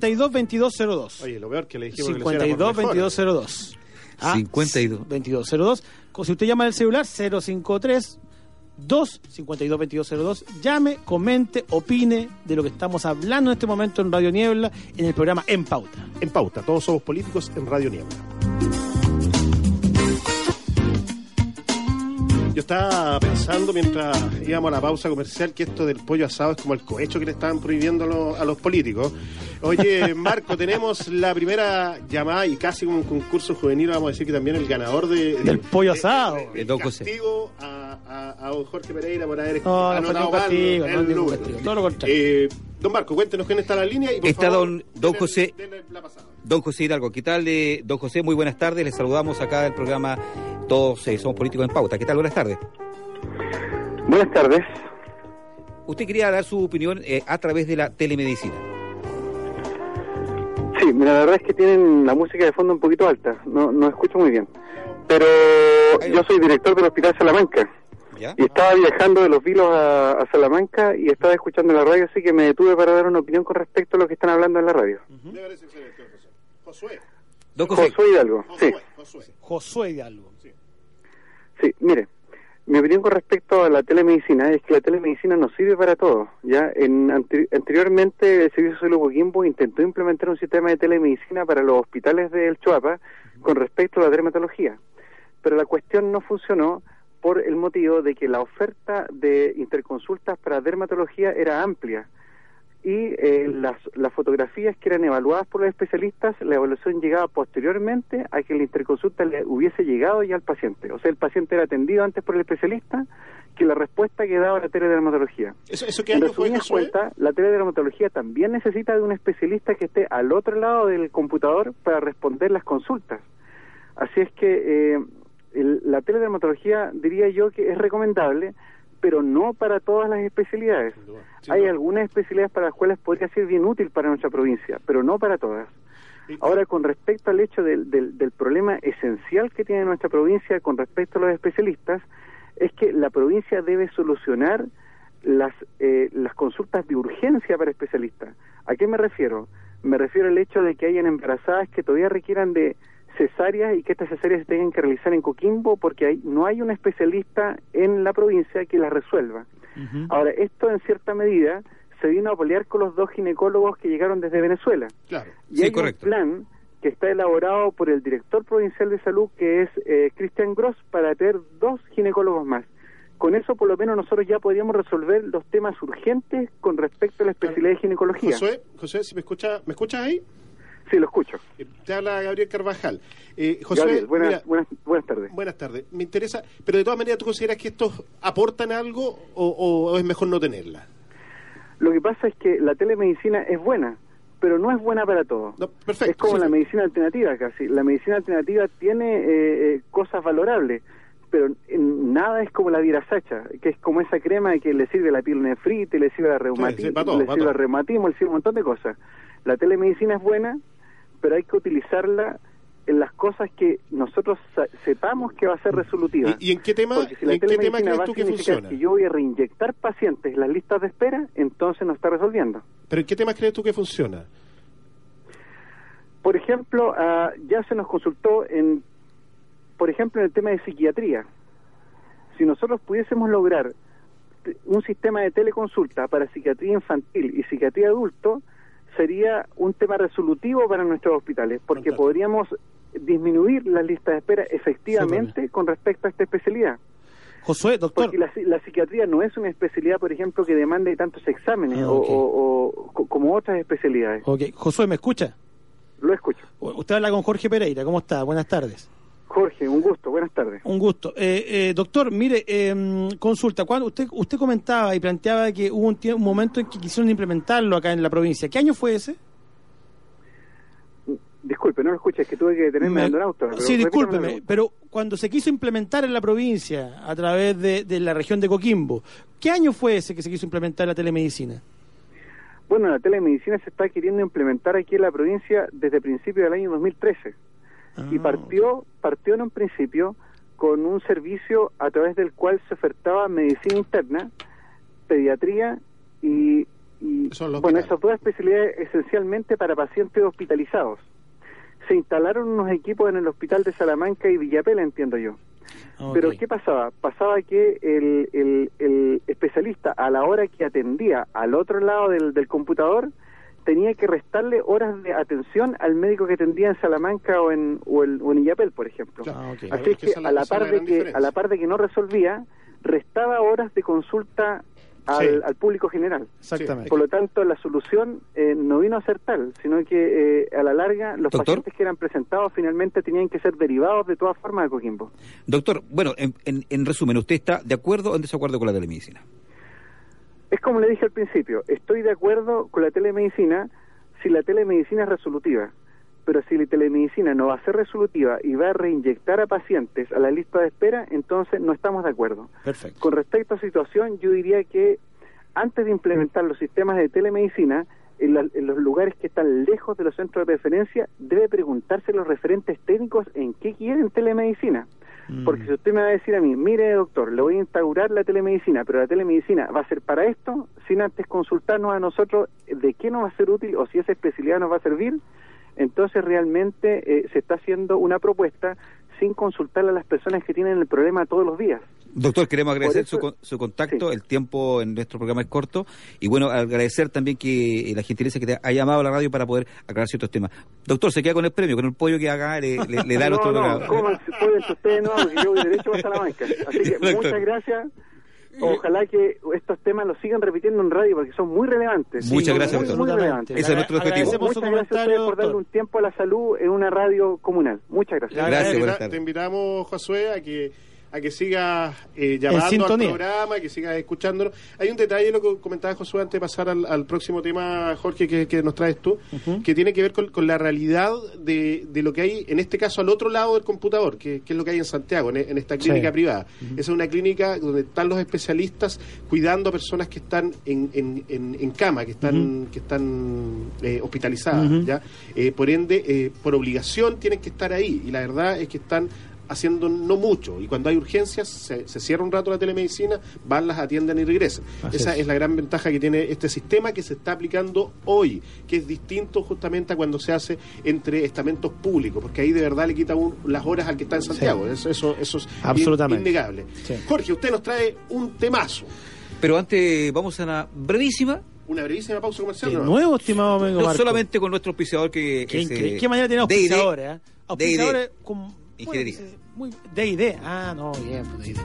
52-2202. Oye, lo peor que le dijimos que lo hiciera por mejor. 52-2202. Ah, 52. 2202. Si usted llama del celular 053 252-2202. Llame, comente, opine de lo que estamos hablando en este momento en Radio Niebla en el programa En Pauta. En pauta, todos somos políticos en Radio Niebla. Yo estaba pensando mientras íbamos a la pausa comercial que esto del pollo asado es como el cohecho que le estaban prohibiendo a los, a los políticos. Oye, Marco, tenemos la primera llamada y casi como un concurso juvenil, vamos a decir que también el ganador de, Del pollo asado. de- De José. castigo a, a, Jorge Pereira por haber No, no fue anotado ningún mal castigo, el no, ningún número. castigo, todo lo contrario. Eh, don Marco, cuéntenos quién está en la línea y por Está favor, don- don denle- José. denle la pasada. Don José Hidalgo, ¿qué tal? eh, don José, muy buenas tardes. Les saludamos acá del programa Todos eh, Somos Políticos en Pauta. ¿Qué tal? Buenas tardes. Buenas tardes. Usted quería dar su opinión eh, a través de la telemedicina. Sí, mira, la verdad es que tienen la música de fondo un poquito alta, no, no escucho muy bien. Pero yo soy director del Hospital Salamanca ¿Ya? y estaba viajando de Los Vilos a, a Salamanca y estaba escuchando la radio, así que me detuve para dar una opinión con respecto a lo que están hablando en la radio. Me parece excelente, José. Josué. Josué Hidalgo, sí. Josué. Josué. Josué Hidalgo. Sí, mire, mi opinión con respecto a la telemedicina es que la telemedicina no sirve para todo. Ya en ante- anteriormente el Servicio de Salud Coquimbo intentó implementar un sistema de telemedicina para los hospitales del Chuapa con respecto a la dermatología, pero la cuestión no funcionó por el motivo de que la oferta de interconsultas para dermatología era amplia y eh, las, las fotografías que eran evaluadas por los especialistas, la evaluación llegaba posteriormente a que la interconsulta le hubiese llegado ya al paciente. O sea, el paciente era atendido antes por el especialista que la respuesta que daba la teledermatología. ¿Eso, eso qué En año fue, resumidas cuentas, la teledermatología también necesita de un especialista que esté al otro lado del computador para responder las consultas. Así es que eh, el- la teledermatología diría yo que es recomendable, pero no para todas las especialidades. Hay algunas especialidades para las cuales podría ser bien útil para nuestra provincia, pero no para todas. Ahora, con respecto al hecho del, del, del problema esencial que tiene nuestra provincia con respecto a los especialistas, es que la provincia debe solucionar las, eh, las consultas de urgencia para especialistas. ¿A qué me refiero? Me refiero al hecho de que hayan embarazadas que todavía requieran de cesáreas y que estas cesáreas se tengan que realizar en Coquimbo porque hay, no hay un especialista en la provincia que las resuelva. Ahora, esto en cierta medida se vino a pelear con los dos ginecólogos que llegaron desde Venezuela. Claro. Y Sí, hay correcto. un plan que está elaborado por el director provincial de salud, que es eh, Cristian Gross, para tener dos ginecólogos más. Con eso, por lo menos, nosotros ya podríamos resolver los temas urgentes con respecto a la especialidad de ginecología. Josué, Josué, si me escucha, ¿me escuchas ahí? Sí, lo escucho. Eh, Te habla Gabriel Carvajal. Eh, Josué, Gabriel, buenas, mira, buenas, buenas tardes. buenas tardes. Me interesa, pero de todas maneras, ¿tú consideras que estos aportan algo o, o es mejor no tenerla? Lo que pasa es que la telemedicina es buena, pero no es buena para todo. No, perfecto, es como sí, la medicina alternativa casi. La medicina alternativa tiene eh, eh, cosas valorables, pero nada es como la virasacha, que es como esa crema que le sirve la piel nefrite, le sirve a sí, reumatismo, todo, le sirve al reumatismo, le sirve un montón de cosas. La telemedicina es buena, pero hay que utilizarla en las cosas que nosotros sepamos que va a ser resolutiva. ¿Y, y en qué tema, Porque si y la en qué tema telemedicina crees tú que funciona? que yo voy a reinyectar pacientes en las listas de espera, entonces no está resolviendo. ¿Pero en qué tema crees tú que funciona? Por ejemplo, ah, ya se nos consultó en, por ejemplo, en el tema de psiquiatría. Si nosotros pudiésemos lograr un sistema de teleconsulta para psiquiatría infantil y psiquiatría adulto, sería un tema resolutivo para nuestros hospitales, porque podríamos disminuir las listas de espera efectivamente con respecto a esta especialidad. Josué, doctor. Porque la, si- la psiquiatría no es una especialidad, por ejemplo, que demande tantos exámenes Ah, o- o- o co- como otras especialidades. Ok, Josué, ¿me escucha? Lo escucho. Usted habla con Jorge Pereira, ¿cómo está? Buenas tardes. Jorge, un gusto, buenas tardes. Un gusto. Eh, eh, doctor, mire, eh, consulta, cuando usted usted comentaba y planteaba que hubo un, un momento en que quisieron implementarlo acá en la provincia. ¿Qué año fue ese? Disculpe, no lo escuché, es que tuve que detenerme Me- dando un auto. pero sí, discúlpeme, pero cuando se quiso implementar en la provincia a través de, de la región de Coquimbo, ¿qué año fue ese que se quiso implementar la telemedicina? Bueno, la telemedicina se está queriendo implementar aquí en la provincia desde principios del año 2013 y Ah, partió, partió en un principio con un servicio a través del cual se ofertaba medicina interna, pediatría y, y bueno, esas dos especialidades esencialmente para pacientes hospitalizados. Se instalaron unos equipos en el hospital de Salamanca y Villapela, entiendo yo. Pero ¿qué pasaba? Pasaba que el, el, el especialista a la hora que atendía al otro lado del, del computador tenía que restarle horas de atención al médico que atendía en Salamanca o en, o en, o en Illapel, por ejemplo. Ah. Así es que a la par de que a la par de que no resolvía, restaba horas de consulta al, Sí. al público general. Exactamente. Por lo tanto, la solución eh, no vino a ser tal, sino que eh, a la larga los Doctor. pacientes que eran presentados finalmente tenían que ser derivados de todas formas de Coquimbo. Doctor, bueno, en, en- en resumen, ¿usted está de acuerdo o en desacuerdo con la telemedicina? Es como le dije al principio, estoy de acuerdo con la telemedicina si la telemedicina es resolutiva, pero si la telemedicina no va a ser resolutiva y va a reinyectar a pacientes a la lista de espera, entonces no estamos de acuerdo. Perfecto. Con respecto a situación, yo diría que antes de implementar los sistemas de telemedicina, en, la- en los lugares que están lejos de los centros de referencia, debe preguntarse a los referentes técnicos en qué quieren telemedicina. Porque si usted me va a decir a mí, mire doctor, le voy a instaurar la telemedicina, pero la telemedicina va a ser para esto, sin antes consultarnos a nosotros de qué nos va a ser útil o si esa especialidad nos va a servir, entonces realmente eh, se está haciendo una propuesta sin consultarle a las personas que tienen el problema todos los días. Doctor, queremos agradecer eso- su, con- su contacto, el tiempo en nuestro programa es corto y bueno, agradecer también que eh, la gentileza que te ha llamado a la radio para poder aclarar ciertos temas. Doctor, se queda con el premio, con el pollo que haga, le, le- le da a nuestro no, programa. no, coman, pueden ustedes no, porque yo voy derecho para Salamanca. Así que Doctor. muchas gracias. Ojalá que estos temas los sigan repitiendo en radio porque son muy relevantes. Muchas gracias, muy, doctor. muy relevantes. Ese es nuestro objetivo. Su Muchas gracias a ustedes por darle un tiempo a la salud en una radio comunal. Muchas gracias. Gracias, tardes. Te invitamos, Josué, a que a que sigas eh, llamando al programa, que sigas escuchándonos. Hay un detalle, lo que comentaba Josué antes de pasar al, al próximo tema, Jorge, que, que nos traes tú, que tiene que ver con, con la realidad de, de lo que hay, en este caso, al otro lado del computador, que, que es lo que hay en Santiago, en, en esta clínica Sí. privada. Esa es una clínica donde están los especialistas cuidando a personas que están en, en, en, en cama, que están, que están eh, hospitalizadas. ¿ya? Eh, por ende, por obligación tienen que estar ahí. Y la verdad es que están haciendo no mucho. Y cuando hay urgencias, se, se cierra un rato la telemedicina, van, las atienden y regresan. Así Esa es. es. la gran ventaja que tiene este sistema que se está aplicando hoy, que es distinto justamente a cuando se hace entre estamentos públicos, porque ahí de verdad le quita un- las horas al que está en Santiago. Eso, eso, eso es Absolutamente. innegable. Sí. Jorge, usted nos trae un temazo. Pero antes vamos a una brevísima, Una brevísima pausa comercial. De ¿no? nuevo, estimado amigo no Marco. solamente con nuestro auspiciador que Qué, es, eh, Qué manera tiene auspiciadores, ¿eh? Auspiciadores con... Ingeniería. bueno, muy D&D. Ah, no, bien, pues D&D.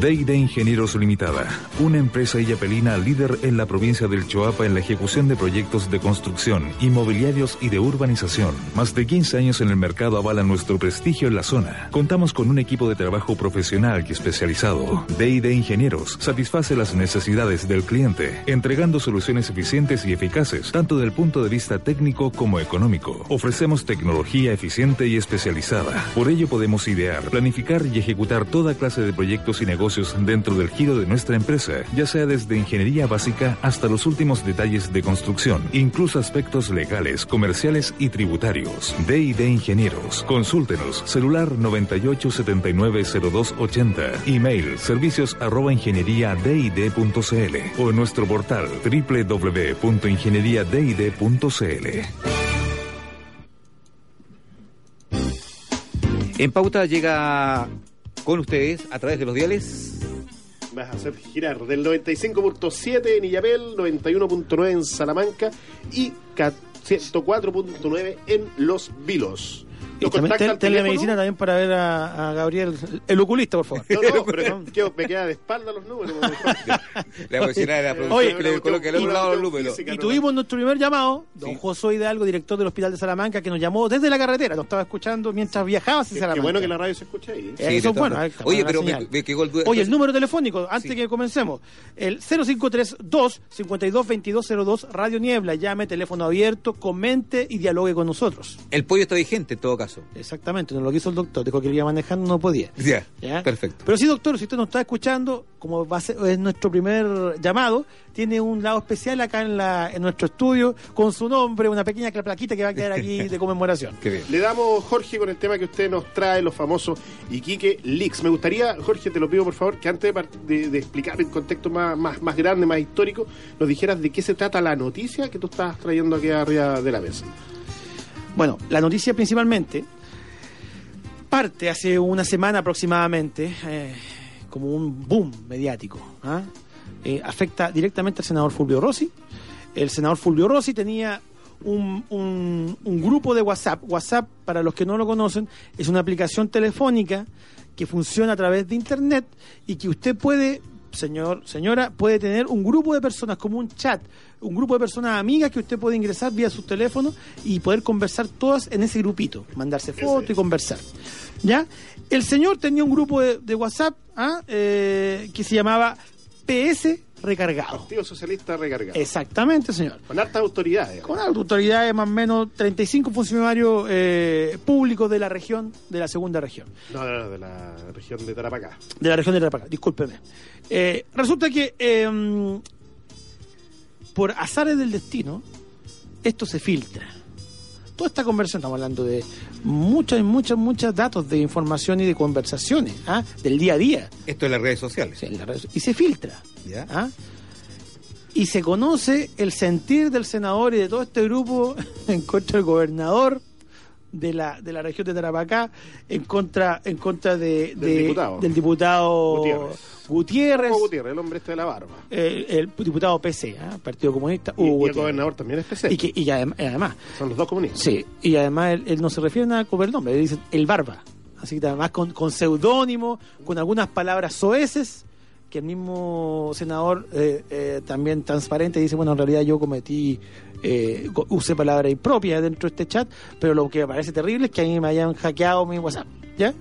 Deide Ingenieros Limitada, una empresa illapelina líder en la provincia del Choapa en la ejecución de proyectos de construcción, inmobiliarios y de urbanización. Más de 15 años en el mercado avalan nuestro prestigio en la zona. Contamos con un equipo de trabajo profesional y especializado. Deide Ingenieros satisface las necesidades del cliente, entregando soluciones eficientes y eficaces, tanto del punto de vista técnico como económico. Ofrecemos tecnología eficiente y especializada. Por ello podemos idear, planificar y ejecutar toda clase de proyectos y negocios dentro del giro de nuestra empresa, ya sea desde ingeniería básica hasta los últimos detalles de construcción, incluso aspectos legales, comerciales y tributarios. D&D Ingenieros. Consúltenos. Celular 98790280. Email servicios arroba ingenieriadid.cl o en nuestro portal www.ingenieriadid.cl. En pauta llega con ustedes a través de los diales. Vas a hacer girar del 95.7 en Illapel, 91.9 en Salamanca y ca- 104.9 en Los Vilos. Y Nos también contacta tel- al telemedicina también para ver a, a Gabriel, el oculista, por favor. No, no, pero que- que me queda de espalda los números. Le voy a decir a la producción Oye, que le coloque al otro lado los números. física, Y tuvimos nuestro primer llamado, don Sí. Josué Hidalgo, director del Hospital de Salamanca, que nos llamó desde la carretera, nos estaba escuchando mientras viajaba hacia Qué, Salamanca. qué bueno que la radio se escuche ahí. Eh, Sí, eso es de bueno. formas. Oye, pero me, me quedó el. Oye, el número telefónico, antes Sí. que comencemos, el 0532 522202 Radio Niebla, llame, teléfono abierto, comente y dialogue con nosotros. El pollo está vigente en todo caso. Caso. Exactamente, no lo quiso el doctor, dijo que lo iba manejando, no podía. Ya, ¿Ya? perfecto. Pero sí, doctor, si usted nos está escuchando, como va a ser, es nuestro primer llamado, tiene un lado especial acá en, la, en nuestro estudio, con su nombre, una pequeña plaquita que va a quedar aquí de conmemoración. Qué bien. Le damos, Jorge, con el tema que usted nos trae, los famosos Iquique Leaks. Me gustaría, Jorge, te lo pido por favor, que antes de, de- de explicar el contexto más, más, más grande, más histórico, nos dijeras de qué se trata la noticia que tú estás trayendo aquí arriba de la mesa. Bueno, la noticia principalmente parte hace una semana aproximadamente, eh, como un boom mediático. ¿ah? Eh, afecta directamente al senador Fulvio Rossi. El senador Fulvio Rossi tenía un, un- un grupo de WhatsApp. WhatsApp, para los que no lo conocen, es una aplicación telefónica que funciona a través de Internet y que usted puede, señor, señora, puede tener un grupo de personas como un chat, un grupo de personas amigas que usted puede ingresar vía su teléfono y poder conversar todas en ese grupito, mandarse fotos y conversar. ¿Ya? El señor tenía un grupo de, de WhatsApp ¿ah? Eh, que se llamaba PS Recargado. Partido Socialista recargado. Exactamente, señor. Con hartas autoridades. Con autoridades más o menos 35 funcionarios eh, públicos de la región, de la segunda región, No, no, no, de la región de Tarapacá. de la región de Tarapacá, discúlpeme. Eh, resulta que eh, por azares del destino, esto se filtra. Toda esta conversación, estamos hablando de muchos, muchos, muchos datos de información y de conversaciones ¿ah? del día a día. Esto es las redes sociales. Sí, en y se filtra. ¿Ya? ¿ah? Y se conoce el sentir del senador y de todo este grupo en contra del gobernador de la, de la región de Tarapacá, en contra, en contra de, Del de- diputado. del diputado Gutiérrez. Gutiérrez, Hugo Gutiérrez, el hombre este de la barba. eh, el diputado PC, ¿ah? Partido Comunista, Y, Hugo y el gobernador también es PC. Y, que, y adem- y además, Son los dos comunistas. sí, y además él, él no se refiere nada con el nombre, él dice el barba. Así que además con, con seudónimo, con algunas palabras soeces, que el mismo senador eh, eh, también transparente dice, bueno, en realidad yo cometí, eh, usé palabras impropias dentro de este chat, pero lo que me parece terrible es que a mí me hayan hackeado mi WhatsApp, ¿ya?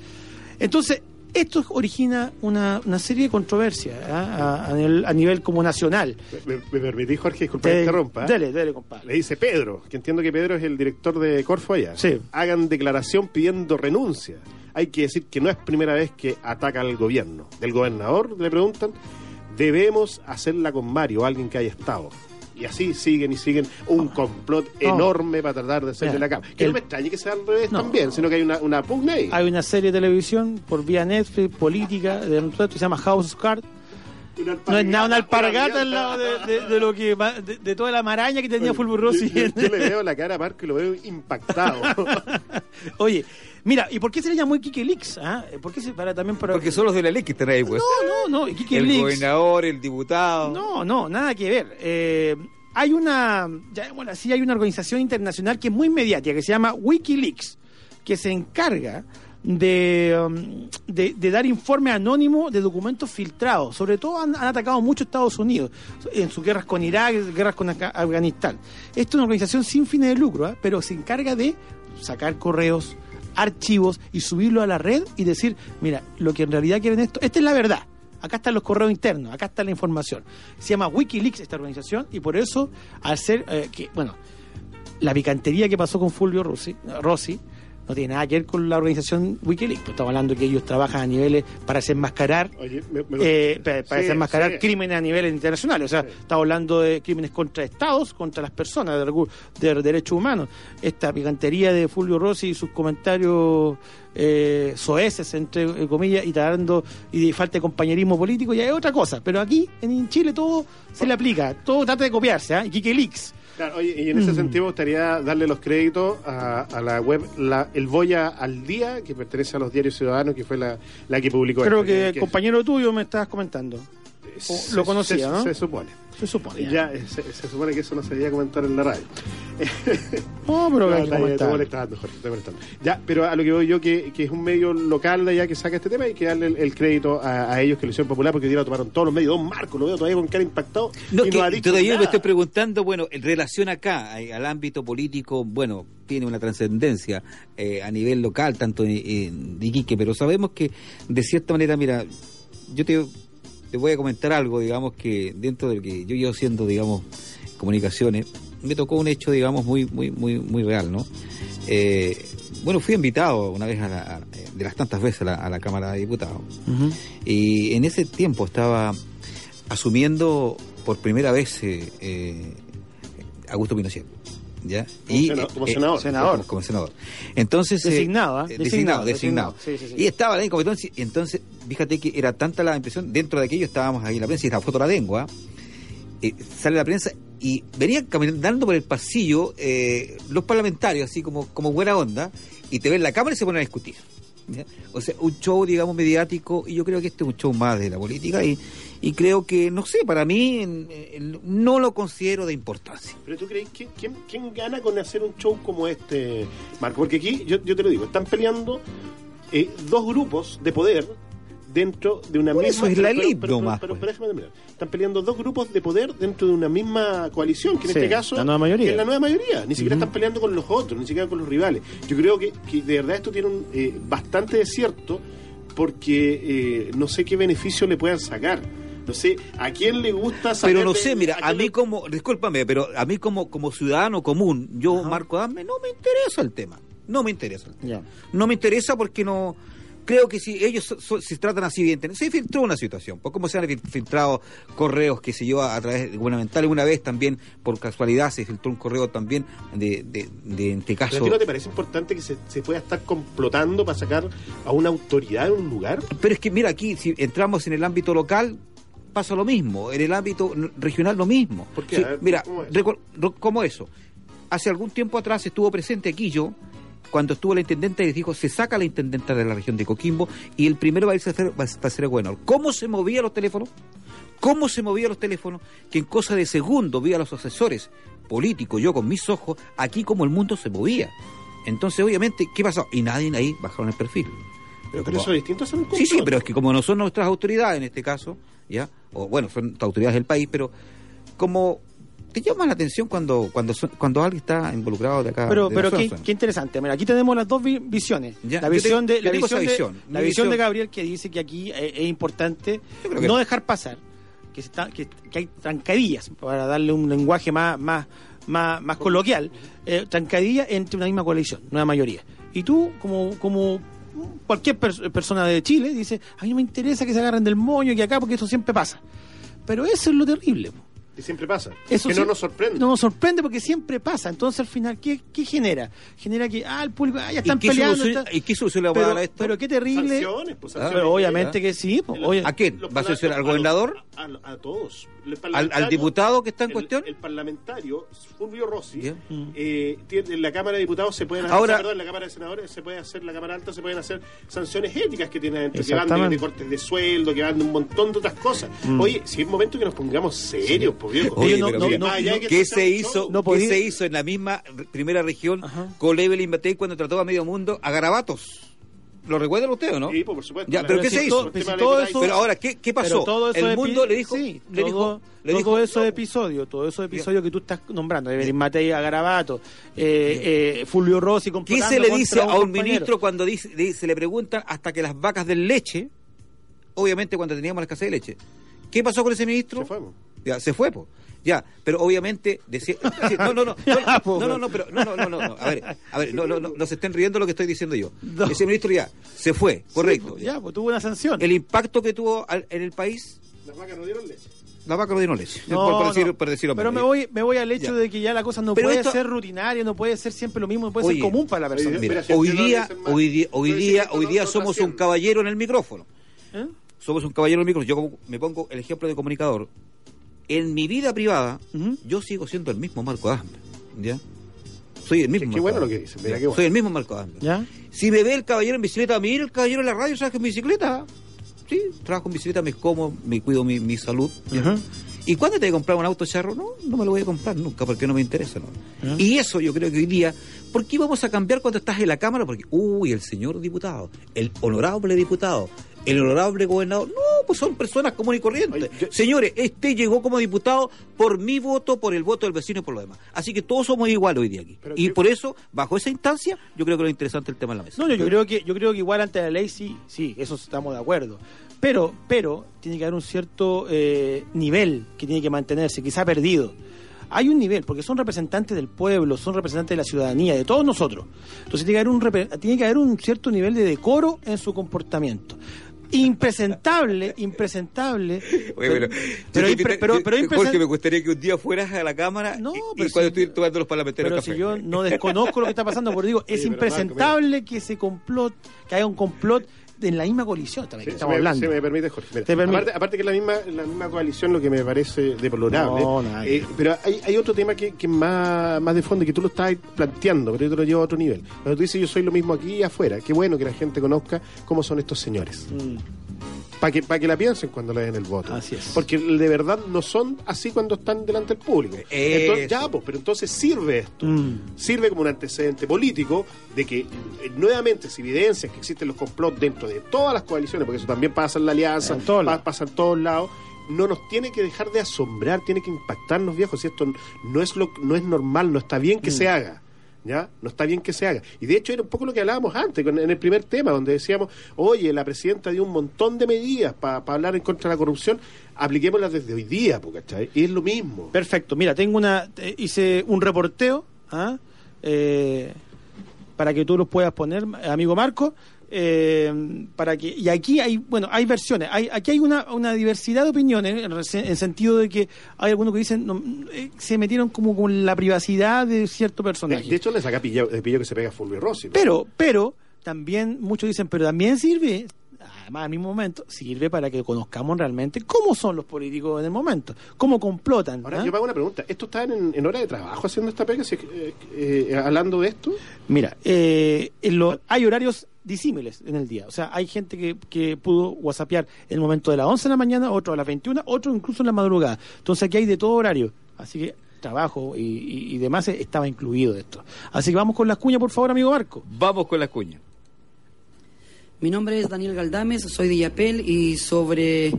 Entonces, esto origina una, una serie de controversias ¿ah? a, a nivel, a nivel como nacional. Me, me- me permití, Jorge, disculpa que Te- interrumpa. ¿eh? Dele, dele, compadre. Le dice Pedro, que entiendo que Pedro es el director de Corfo allá. Sí. Hagan declaración pidiendo renuncia. Hay que decir que no es primera vez que ataca al gobierno. Del gobernador, le preguntan, debemos hacerla con Mario, alguien que haya estado. Y así siguen y siguen un complot No. enorme para tratar de hacerle Mira, la cama. Que el- no me extrañe que sea al revés No. también, sino que hay una, una pugna ahí. Hay una serie de televisión por vía Netflix, política, de que se llama House of Cards. Una No es nada una alpargata al lado de, de- de lo que de, de toda la maraña que tenía Fulvio Rossi. Yo, yo- yo le veo la cara a Marco y lo veo impactado. Oye, mira, ¿y por qué se le llamó Iquique Leaks? ah? ¿Por qué se para también para Porque son los de la ley que están ahí, pues. No, no, no, Iquique el gobernador, el diputado. No, no, nada que ver. Eh, hay una, ya, bueno, sí hay una organización internacional que es muy mediática, que se llama Wikileaks, que se encarga de, um, de, de dar informe anónimo de documentos filtrados. Sobre todo han, han atacado mucho Estados Unidos en sus guerras con Irak, guerras con Afga- Afganistán. Esta es una organización sin fines de lucro, ¿ah? pero se encarga de sacar correos, archivos y subirlo a la red y decir, mira, lo que en realidad quieren esto, esta es la verdad. Acá están los correos internos, acá está la información. Se llama Wikileaks esta organización y por eso, al ser, eh, que, bueno, la picantería que pasó con Fulvio Rossi, Rossi no tiene nada que ver con la organización Wikileaks. Pues estamos hablando que ellos trabajan a niveles para desenmascarar, Oye, me- me- eh, para, para Sí, desenmascarar sí. crímenes a niveles internacionales. O sea, Sí. estamos hablando de crímenes contra estados, contra las personas, de, de derechos humanos. Esta picantería de Fulvio Rossi y sus comentarios eh, soeces, entre eh, comillas, y tratando y de falta de compañerismo político, ya es otra cosa. Pero aquí, en Chile, todo se le aplica, todo trata de copiarse. ¿ah? Iquique Leaks. Claro, oye, y en ese Mm. sentido me gustaría darle los créditos a, a la web la, El Boya al Día, que pertenece a los diarios ciudadanos, que fue la, la que publicó Creo que el compañero tuyo me estabas comentando. se- lo conocía, se- ¿no? Se supone. Se supone. Ya, se, se supone que eso no se debía comentar en la radio. No, pero No, hay que está comentar. molestando, Jorge, estoy molestando. Ya, pero a lo que voy yo, que, que es un medio local de allá que saca este tema, hay que darle el, el crédito a, a ellos que lo hicieron popular, porque hoy día lo tomaron todos los medios. Don Marco, lo veo todavía con cara impactado. No, y que no ha dicho todavía me nada. estoy preguntando, bueno, en relación acá, eh, al ámbito político, bueno, tiene una trascendencia eh, a nivel local, tanto en, en Iquique, pero sabemos que de cierta manera, mira, yo te, te voy a comentar algo, digamos, que dentro de lo que yo llevo haciendo, digamos, comunicaciones, me tocó un hecho, digamos, muy, muy, muy, muy real, ¿no? eh, bueno, fui invitado una vez a la- a- de las tantas veces a la, a la Cámara de Diputados. Y en ese tiempo estaba asumiendo por primera vez eh, eh, Augusto Pinochet. ¿Ya? Como sena- como senador. Senador. Como, como senador. Entonces. eh, Designado, eh, Designado, designado, designado. designado. Sí, sí, sí. Y estaba ahí como entonces, y entonces, fíjate que era tanta la impresión, dentro de aquello estábamos ahí en la prensa y la foto la tengo. Eh, sale la prensa y venían caminando por el pasillo eh, los parlamentarios, así como, como buena onda, y te ven la cámara y se ponen a discutir. O sea, un show, digamos, mediático, y yo creo que este es un show más de la política, y, y creo que, no sé, para mí en- no lo considero de importancia. Pero tú crees que quién, quién gana con hacer un show como este, Marco? Porque aquí, yo, yo te lo digo, están peleando eh, dos grupos de poder dentro de una Por misma. eso es la pero- elite pero, pero- pero- pues. pero déjame terminar. Están peleando dos grupos de poder dentro de una misma coalición, que en Sí, este caso la nueva mayoría. es la nueva mayoría. Ni siquiera están peleando con los otros, ni siquiera con los rivales. Yo creo que, que de verdad esto tiene un, eh, bastante de cierto, porque eh, no sé qué beneficio le puedan sacar. No sé, ¿a quién le gusta saber Pero no sé, mira, a mí le- como, discúlpame, pero a mí como, como ciudadano común, yo, Marco Dame, no me interesa el tema. No me interesa. el tema. Ya. No me interesa porque no. Creo que si ellos so- so- se tratan así bien, se filtró una situación, por cómo se han fil- filtrado correos que se llevó a través de gubernamentales. Una vez también, por casualidad, se filtró un correo también de, de, de en este ¿Pero caso. a ti no te parece importante que se, se pueda estar complotando para sacar a una autoridad en un lugar? Pero es que, mira, aquí, si entramos en el ámbito local, pasa lo mismo. En el ámbito regional, lo mismo. ¿Por qué? Sí, A ver, mira, ¿cómo es? recu- ro- ¿cómo eso? Hace algún tiempo atrás estuvo presente aquí yo, cuando estuvo la intendente y dijo, se saca la intendenta de la región de Coquimbo y el primero va a irse a hacer, va a ser bueno. ¿Cómo se movían los teléfonos? ¿Cómo se movían los teléfonos? Que en cosa de segundo vi a los asesores políticos, yo con mis ojos, aquí como el mundo se movía. Entonces, obviamente, ¿qué pasó? Y nadie ahí bajaron el perfil. Pero, como- eso es distinto a hacer un Sí, sí, pero es que como no son nuestras autoridades en este caso, ¿ya? O bueno, son autoridades del país, pero como te llama la atención cuando cuando cuando alguien está involucrado de acá. Pero, de pero qué, interesante. Mira, aquí tenemos las dos vi- visiones. Ya, la visión te- de la visión, de, la visión de Gabriel que dice que aquí eh, es importante que no dejar pasar que, se está, que, que hay trancadillas para darle un lenguaje más más más, más coloquial, eh, trancadillas entre una misma coalición, una mayoría. Y tú como como cualquier pers- persona de Chile dice, a mí no me interesa que se agarren del moño y acá porque eso siempre pasa. Pero eso es lo terrible. Y siempre pasa. Eso que sí- no nos sorprende. No nos sorprende porque siempre pasa. Entonces, al final, ¿qué, qué genera? Genera que, ah, el público, ah, ya ¿Y están qué, peleando. solución, está- ¿Y qué solución le vamos a pero, dar a esto? pero qué terrible. Sanciones, pues, Ah. Pero obviamente ¿eh? que sí. oye, ¿A quién? ¿Va a sancionar al gobernador? A, a- a todos. ¿Al, diputado que está en el- cuestión? El parlamentario, Fulvio Rossi, eh, tiene- en la Cámara de Diputados se pueden hacer, Ahora- perdón, en la Cámara de Senadores se puede hacer, la Cámara Alta se pueden hacer sanciones éticas que tiene adentro, que van de, de cortes de sueldo, que van de un montón de otras cosas. Oye, si es momento que nos pongamos serios, pues. Oye, no- no- no- allá de que ¿qué se hizo? No ¿Qué se hizo en la misma primera región Ajá. con Evelyn Matei cuando trató a medio mundo a garabatos? ¿Lo recuerdan ustedes o no? Sí, pues, por supuesto. Ya, pero Pero ¿qué si se hizo? pero si Tema todo de eso- Pero ahora, ¿qué, qué pasó? Pero todo eso el mundo le dijo, sí, le dijo, todo, le todo dijo, esos episodios, todos esos episodios que tú estás nombrando, Evelyn Matei a Garabato, eh, eh, Fulvio Rossi ¿Qué se le dice a un compañero? ministro cuando dice, di- se le preguntan hasta que las vacas den leche? Obviamente cuando teníamos la escasez de leche. ¿Qué pasó con ese ministro? Se fue, po. Ya, se fue, po. Ya, pero obviamente decía, no, no, no, no, no, pues. no, pero no, no, no, no, no, a ver, a ver, no, no, no, no se estén riendo lo que estoy diciendo yo. No. Ese ministro ya se fue, correcto. Sí, ya, pues tuvo una sanción. El impacto que tuvo al- en el país, Las vacas no dieron leche. la vaca no dieron leche. No, por, por decir- no. por decirlo Pero me voy, me voy al hecho Ya. de que ya la cosa no Pero puede esto- ser rutinaria, no puede ser siempre lo mismo, no puede Oye, ser común para la persona. Mira, hoy día, hoy día, hoy día, hoy no- día no somos un caballero en el micrófono. ¿Eh? Somos un caballero en el micrófono. Yo como- me pongo el ejemplo de comunicador. En mi vida privada, yo sigo siendo el mismo Marco Asme. ¿Ya? Soy el mismo. Qué- bueno lo que dice, mira, Ya, qué bueno. Soy el mismo Marco Asme. ¿Ya? Si me ve el caballero en bicicleta, mira el caballero en la radio, ¿sabes que en bicicleta? Sí, trabajo en bicicleta, me como, me cuido mi, mi salud. ¿Y cuándo te voy a comprar un auto charro? No, no me lo voy a comprar nunca porque no me interesa. ¿no? Y eso yo creo que hoy día, ¿por qué vamos a cambiar cuando estás en la Cámara? Porque, uy, el señor diputado, el honorable diputado, el honorable gobernador. No, pues son personas comunes y corrientes. Yo- Señores, este llegó como diputado por mi voto, por el voto del vecino y por lo demás. Así que todos somos iguales hoy día aquí. Pero y por eso, bajo esa instancia, yo creo que lo interesante es el tema en la mesa. No, yo, yo creo que yo creo que igual ante la ley sí, sí, eso estamos de acuerdo. Pero, pero tiene que haber un cierto eh, nivel que tiene que mantenerse, ha perdido. hay un nivel, porque son representantes del pueblo, son representantes de la ciudadanía, de todos nosotros. Entonces tiene que haber un, tiene que haber un cierto nivel de decoro en su comportamiento. Impresentable, impresentable. Oye, pero, pero, yo impre- te- pero, yo- pero Jorge, me gustaría que un día fueras a la cámara No, y, y pero cuando si- estoy tomando los parlamentarios Pero café. si yo no desconozco lo que está pasando, porque digo, es Sí, pero impresentable que se complot, que haya un complot en la misma coalición Sí, estamos me, hablando. si me permite, Jorge. Mira, Te permite. Aparte, aparte que la misma, la misma coalición, lo que me parece deplorable. No, eh, pero hay, hay otro tema que, que es más, más de fondo, que tú lo estás planteando, pero yo te lo llevo a otro nivel. Cuando tú dices, yo soy lo mismo aquí y afuera. Qué bueno que la gente conozca cómo son estos señores. Mm. Para que, para que la piensen cuando le den el voto. Así es. Porque de verdad no son así cuando están delante del público. Entonces, ya, pues, pero entonces sirve esto. Mm. Sirve como un antecedente político de que eh, nuevamente se evidencia que existen los complots dentro de todas las coaliciones, porque eso también pasa en la alianza, En pa- pasa en todos lados. No nos tiene que dejar de asombrar, tiene que impactarnos, viejos. Si esto no es lo, no es normal, no está bien que Mm. se haga. ¿Ya? No está bien que se haga. Y de hecho era un poco lo que hablábamos antes, en el primer tema, donde decíamos, oye, la presidenta dio un montón de medidas para hablar en contra de la corrupción, apliquémoslas desde hoy día, ¿cachai? Y es lo mismo. Perfecto. Mira, tengo una. hice un reporteo ¿ah? Eh, para que tú los puedas poner, amigo Marco. Eh, para que y aquí hay bueno hay versiones hay aquí hay una, una diversidad de opiniones en, en sentido de que hay algunos que dicen no, eh, se metieron como con la privacidad de cierto personaje de hecho, le saca pillo, pillo que se pega a Fulvio Rossi. ¿no? pero pero también muchos dicen pero también sirve además al mismo momento sirve para que conozcamos realmente cómo son los políticos en el momento cómo complotan Ahora, ¿ah? yo me hago una pregunta. ¿Esto está en, en hora de trabajo haciendo esta pega? Si, eh, eh, hablando de esto. Mira, eh, en lo- hay horarios disímiles en el día. O sea, hay gente que, que pudo whatsappear en el momento de las 11 de la mañana, otro a las 21, otro incluso en la madrugada. Entonces aquí hay de todo horario. Así que trabajo y, y- y demás eh, estaba incluido esto. Así que vamos con las cuñas, por favor, amigo Marco. Vamos con las cuñas. Mi nombre es Daniel Galdames, soy de Yapel y sobre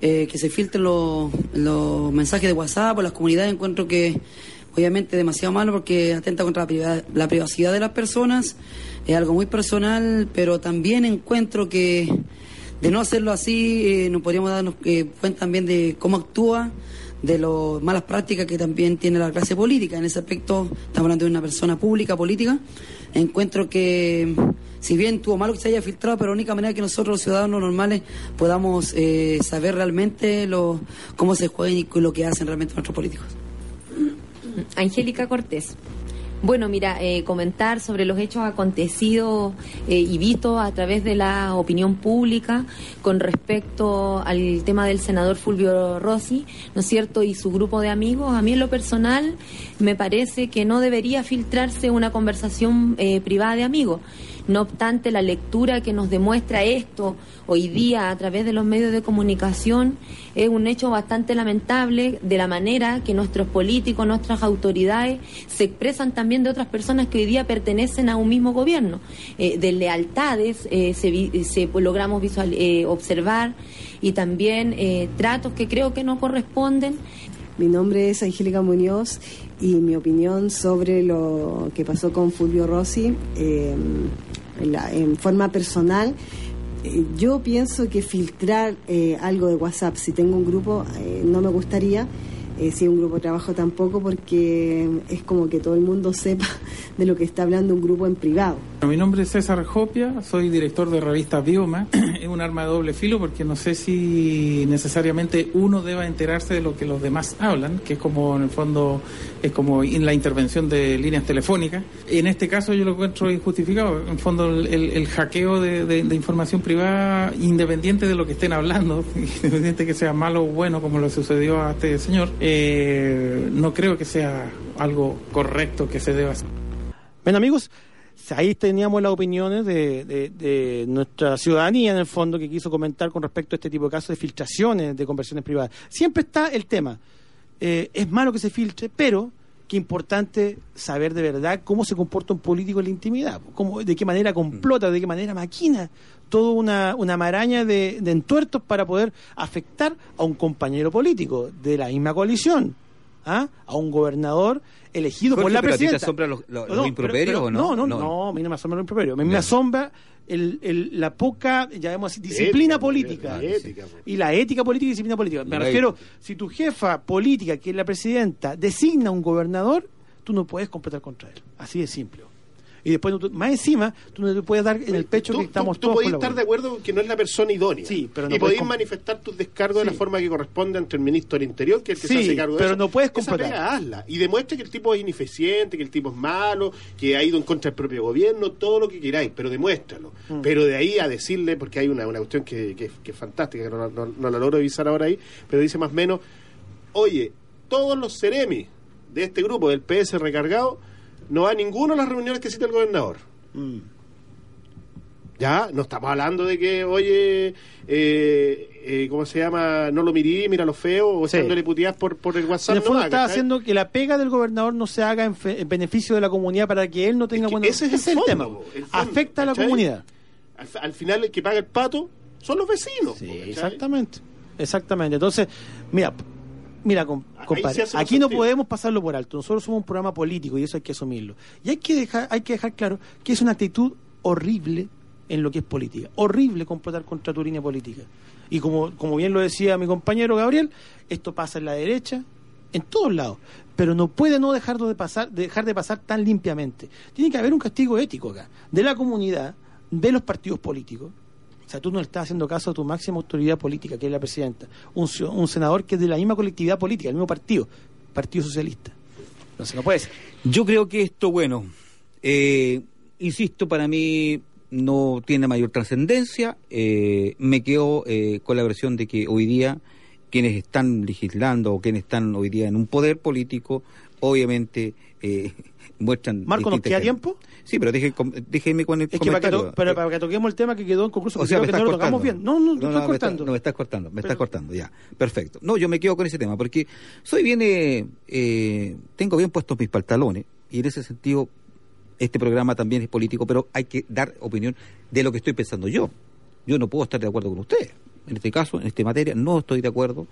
eh, que se filtren los, mensajes de WhatsApp o las comunidades encuentro que obviamente demasiado malo porque atenta contra la, priva- la privacidad de las personas, es algo muy personal, pero también encuentro que de no hacerlo así eh, nos podríamos darnos eh, cuenta también de cómo actúa, de las malas prácticas que también tiene la clase política. En ese aspecto estamos hablando de una persona pública, política. Encuentro que si bien tuvo malo que se haya filtrado, pero la única manera que nosotros los ciudadanos normales podamos eh, saber realmente lo, cómo se juegan y lo que hacen realmente nuestros políticos. Angélica Cortés. Bueno, mira, eh, comentar sobre los hechos acontecidos eh, y vistos a través de la opinión pública con respecto al tema del senador Fulvio Rossi, ¿no es cierto? Y su grupo de amigos. A mí en lo personal me parece que no debería filtrarse una conversación eh, privada de amigos. No obstante, la lectura que nos demuestra esto hoy día a través de los medios de comunicación es un hecho bastante lamentable de la manera que nuestros políticos, nuestras autoridades se expresan también de otras personas que hoy día pertenecen a un mismo gobierno. Eh, de lealtades eh, se, se logramos visual, eh, observar y también eh, tratos que creo que no corresponden Mi nombre es Angélica Muñoz y mi opinión sobre lo que pasó con Fulvio Rossi eh, en, la- en forma personal. eh, Yo pienso que filtrar eh, algo de WhatsApp, si tengo un grupo, eh, no me gustaría. Eh, si un grupo de trabajo tampoco, porque es como que todo el mundo sepa de lo que está hablando un grupo en privado. Mi nombre es César Jopia, soy director de revista Bioma. Es un arma de doble filo porque no sé si necesariamente uno deba enterarse de lo que los demás hablan, que es como en el fondo es como en la intervención de líneas telefónicas. En este caso yo lo encuentro injustificado. En el fondo el, el- el hackeo de, de- de información privada, independiente de lo que estén hablando, independiente que sea malo o bueno como lo sucedió a este señor, eh, no creo que sea algo correcto que se deba hacer. Bueno, amigos, ahí teníamos las opiniones de, de- de nuestra ciudadanía, en el fondo, que quiso comentar con respecto a este tipo de casos de filtraciones de conversiones privadas. Siempre está el tema. Eh, es malo que se filtre, pero qué importante saber de verdad cómo se comporta un político en la intimidad, cómo, de qué manera complota, de qué manera maquina toda una, una maraña de, de entuertos para poder afectar a un compañero político de la misma coalición. ¿ah? a un gobernador elegido por la pero a ti te presidenta. asombran los- los- los pero- improperios pero- o no? No, no, No. no, a mí no me asombra los improperios. A mí me Ya. asombra el, el- la poca, llamemos así, disciplina Ética, política. la ética, po. Y la ética política y disciplina política. Me la refiero, ética. si tu jefa política, que es la presidenta, designa un gobernador, tú no puedes completar contra él. Así de simple. Y después, más encima, tú no te puedes dar en el pecho tú, que estamos tú, tú todos podés estar de acuerdo que no es la persona idónea. Sí, pero no y comp- manifestar tus descargos de la forma que corresponde ante el ministro del Interior, que es el que Sí, se hace cargo de pero eso. no puedes Esa pega, hazla. Y demuestre que el tipo es ineficiente, que el tipo es malo, que ha ido en contra del propio gobierno, todo lo que queráis, pero demuéstralo. Mm. Pero de ahí a decirle, porque hay una, una cuestión que, que- que es fantástica, que no, no- no la logro avisar ahora ahí, pero dice más o menos, oye, todos los ceremis de este grupo del PS recargado, no va a ninguno a las reuniones que cita el gobernador. Mm. Ya, no estamos hablando de que, oye, eh, eh, ¿cómo se llama? No lo mirí, mira lo feo, o Sí. echándole puteadas por, por el En WhatsApp. el fondo no, está haciendo que la pega del gobernador no se haga en, fe- en beneficio de la comunidad para que él no tenga que buena... ese es el fondo, tema. po, el fondo, Afecta a la comunidad. Al, al final, el que paga el pato son los vecinos. Sí, exactamente. Exactamente. Entonces, mira, mira, compadre, aquí no podemos pasarlo por alto. Nosotros somos un programa político y eso hay que asumirlo. Y hay que dejar, hay que dejar claro que es una actitud horrible en lo que es política. Horrible complotar contra tu línea política. Y como, como bien lo decía mi compañero Gabriel, esto pasa en la derecha, en todos lados. Pero no puede no dejar de pasar, dejar de pasar tan limpiamente. Tiene que haber un castigo ético acá, de la comunidad, de los partidos políticos. O sea, tú no estás haciendo caso a tu máxima autoridad política, que es la presidenta. Un, un senador que es de la misma colectividad política, el mismo partido, Partido Socialista. Entonces no puede ser. Yo creo que esto, bueno, eh, insisto, para mí no tiene mayor trascendencia. Eh, me quedo eh, con la versión de que hoy día quienes están legislando o quienes están hoy día en un poder político, obviamente eh, muestran. Marco, ¿nos queda tiempo? Sí, pero deje- déjeme con el Es que para que, to- para, para que toquemos el tema que quedó inconcluso, o porque sea, creo que no lo cortando. tocamos bien. No, no, no, me estás- cortando. no, me estás cortando, me Pero- estás cortando, ya. Perfecto. No, yo me quedo con ese tema, porque soy bien, eh, eh, tengo bien puestos mis pantalones, y en ese sentido, este programa también es político, pero hay que dar opinión de lo que estoy pensando yo. Yo no puedo estar de acuerdo con ustedes. En este caso, en esta materia, no estoy de acuerdo.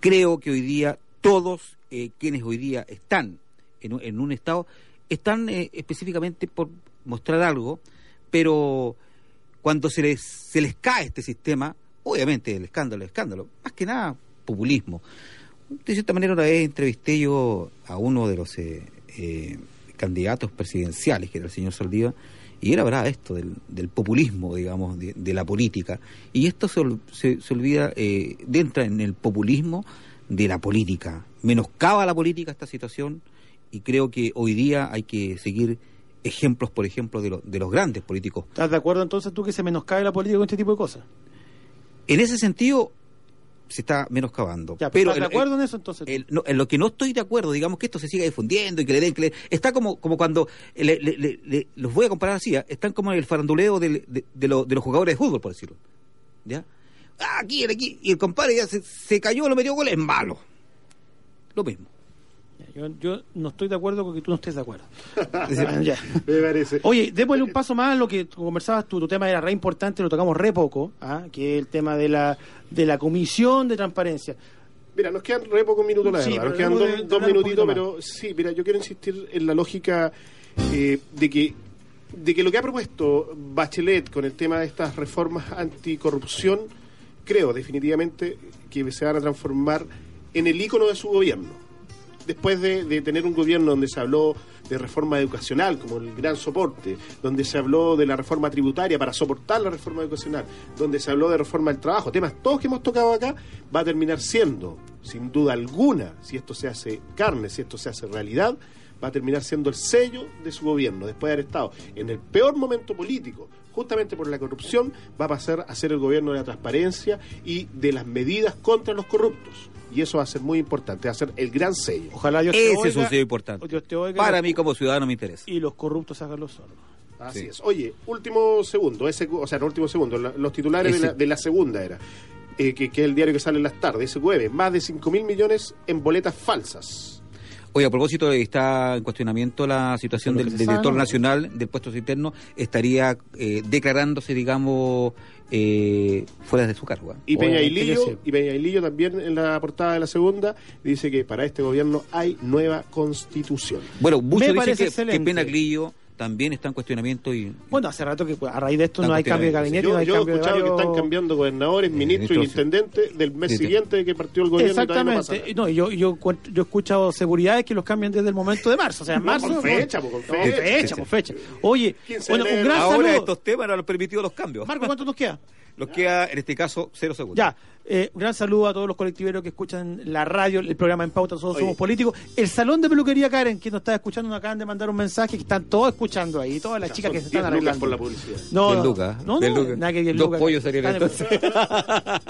Creo que hoy día todos eh, quienes hoy día están en en un estado están eh, específicamente por mostrar algo, pero cuando se les, se les cae este sistema, obviamente el escándalo es escándalo, más que nada populismo. De cierta manera una vez entrevisté yo a uno de los eh, eh, candidatos presidenciales, que era el señor Saldívar, y era verdad esto del, del populismo, digamos, de, de la política. Y esto se, se, se olvida, eh, entra en el populismo de la política. Menoscaba la política esta situación y creo que hoy día hay que seguir ejemplos, por ejemplo, de, lo- de los grandes políticos. ¿Estás de acuerdo entonces tú que se menoscabe la política con este tipo de cosas? En ese sentido, se está menoscabando. Ya, pero ¿Estás de acuerdo en eso entonces? el- no, en lo que no estoy de acuerdo, digamos que esto se siga difundiendo y que le den, que le- está como, como cuando le- le- los voy a comparar así, ¿ah? están como en el faranduleo del- de, de lo- de los jugadores de fútbol, por decirlo. ¿Ya? Ah, aquí, el aquí, y el compadre ya se, se cayó, lo metió gol, es malo. Lo mismo. Yo, yo no estoy de acuerdo con que tú no estés de acuerdo. Ya. Me parece. Oye, démosle un paso más a lo que conversabas tú. Tu tema era re importante, lo tocamos re poco, ¿ah? que es el tema de la, de la comisión de transparencia. Mira, nos quedan re pocos minutos, la Sí, verdad. Nos quedan dos, de- minutitos, pero sí, mira, yo quiero insistir en la lógica eh, de que de que lo que ha propuesto Bachelet con el tema de estas reformas anticorrupción, creo definitivamente que se van a transformar en el ícono de su gobierno. Después de, tener un gobierno donde se habló de reforma educacional como el gran soporte, donde se habló de la reforma tributaria para soportar la reforma educacional, donde se habló de reforma del trabajo, temas todos que hemos tocado acá, va a terminar siendo, sin duda alguna, si esto se hace carne, si esto se hace realidad, va a terminar siendo el sello de su gobierno, después de haber estado en el peor momento político, justamente por la corrupción, va a pasar a ser el gobierno de la transparencia y de las medidas contra los corruptos. Y eso va a ser muy importante, va a ser el gran sello. Ojalá Dios te Ese es un oiga, sello importante. Dios te oiga Para los- mí como ciudadano me interesa. Y los corruptos hagan los sordos. Así Sí. es. Oye, último segundo, ese, o sea, no último segundo, la- los titulares de Ese- la, de la segunda era, eh, que, que es el diario que sale en las tardes, SQM, más de 5 mil millones en boletas falsas. Oye, a propósito, está en cuestionamiento la situación que del, director nacional del puesto interno, estaría eh, declarándose, digamos, eh, fuera de su cargo. ¿eh? Y Peña que Ilillo, sí. y Peña Ilillo también en la portada de la segunda dice que para este gobierno hay nueva constitución. Bueno, muchos dicen que, que excelente. Pena Grillo también está en cuestionamiento y Bueno, hace rato que pues, a raíz de esto no hay cambio de gabinete, no Yo, hay yo he de escuchado que están cambiando gobernadores, ministros y intendentes del mes Sí, sí. siguiente que partió el gobierno. y todavía no pasa Exactamente. nada. No, yo, yo, encuentro- yo he escuchado seguridades que los cambian desde el momento de marzo. O sea, en No, marzo. con fecha, con No, fecha. fecha, con fecha. Oye, 15 bueno, de un gran ahora saludo. estos temas no han permitido los cambios. Marco, ¿cuánto nos queda? Los queda, en este caso, cero segundos. Ya, eh, un gran saludo a todos los colectiveros que escuchan la radio, el programa En Pauta, Todos Oye. Somos Políticos. El Salón de Peluquería Karen, que nos está escuchando, nos acaban de mandar un mensaje que están todos escuchando ahí, todas las chicas que se están 10 lucas arreglando. por la publicidad. No, Del no, Luca, no, del no, Luca. nada que Dos pollos serían en- entonces. Eso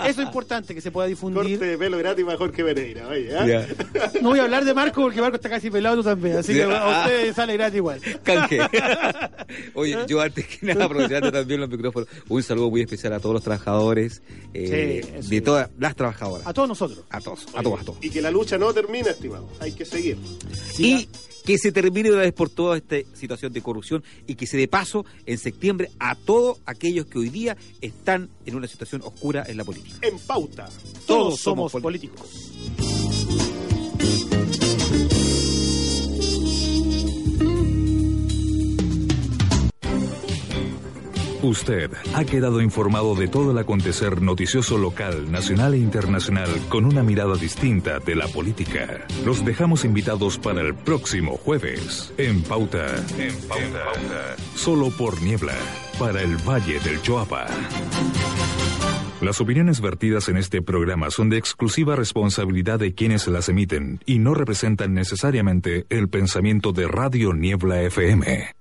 es importante, que se pueda difundir. Corte de pelo gratis para Jorge Pereira. Oye. Ya. No voy a hablar de Marco porque Marco está casi pelado tú también, así que a usted sale gratis igual. Canje. Oye, yo antes que nada, aprovechando también los micrófonos, un saludo muy especial a todos los trabajadores, eh, Sí, de. Todas las trabajadoras. A todos nosotros. A todos, a todos, a todos. Y que la lucha no termina, estimado. Hay que seguir. Y que se termine de una vez por todas esta situación de corrupción y que se dé paso en septiembre a todos aquellos que hoy día están en una situación oscura en la política. En pauta. Todos somos políticos. Usted ha quedado informado de todo el acontecer noticioso local, nacional e internacional con una mirada distinta de la política. Los dejamos invitados para el próximo jueves en Pauta. En Pauta. Solo por Niebla, para el Valle del Choapa. Las opiniones vertidas en este programa son de exclusiva responsabilidad de quienes las emiten y no representan necesariamente el pensamiento de Radio Niebla FM.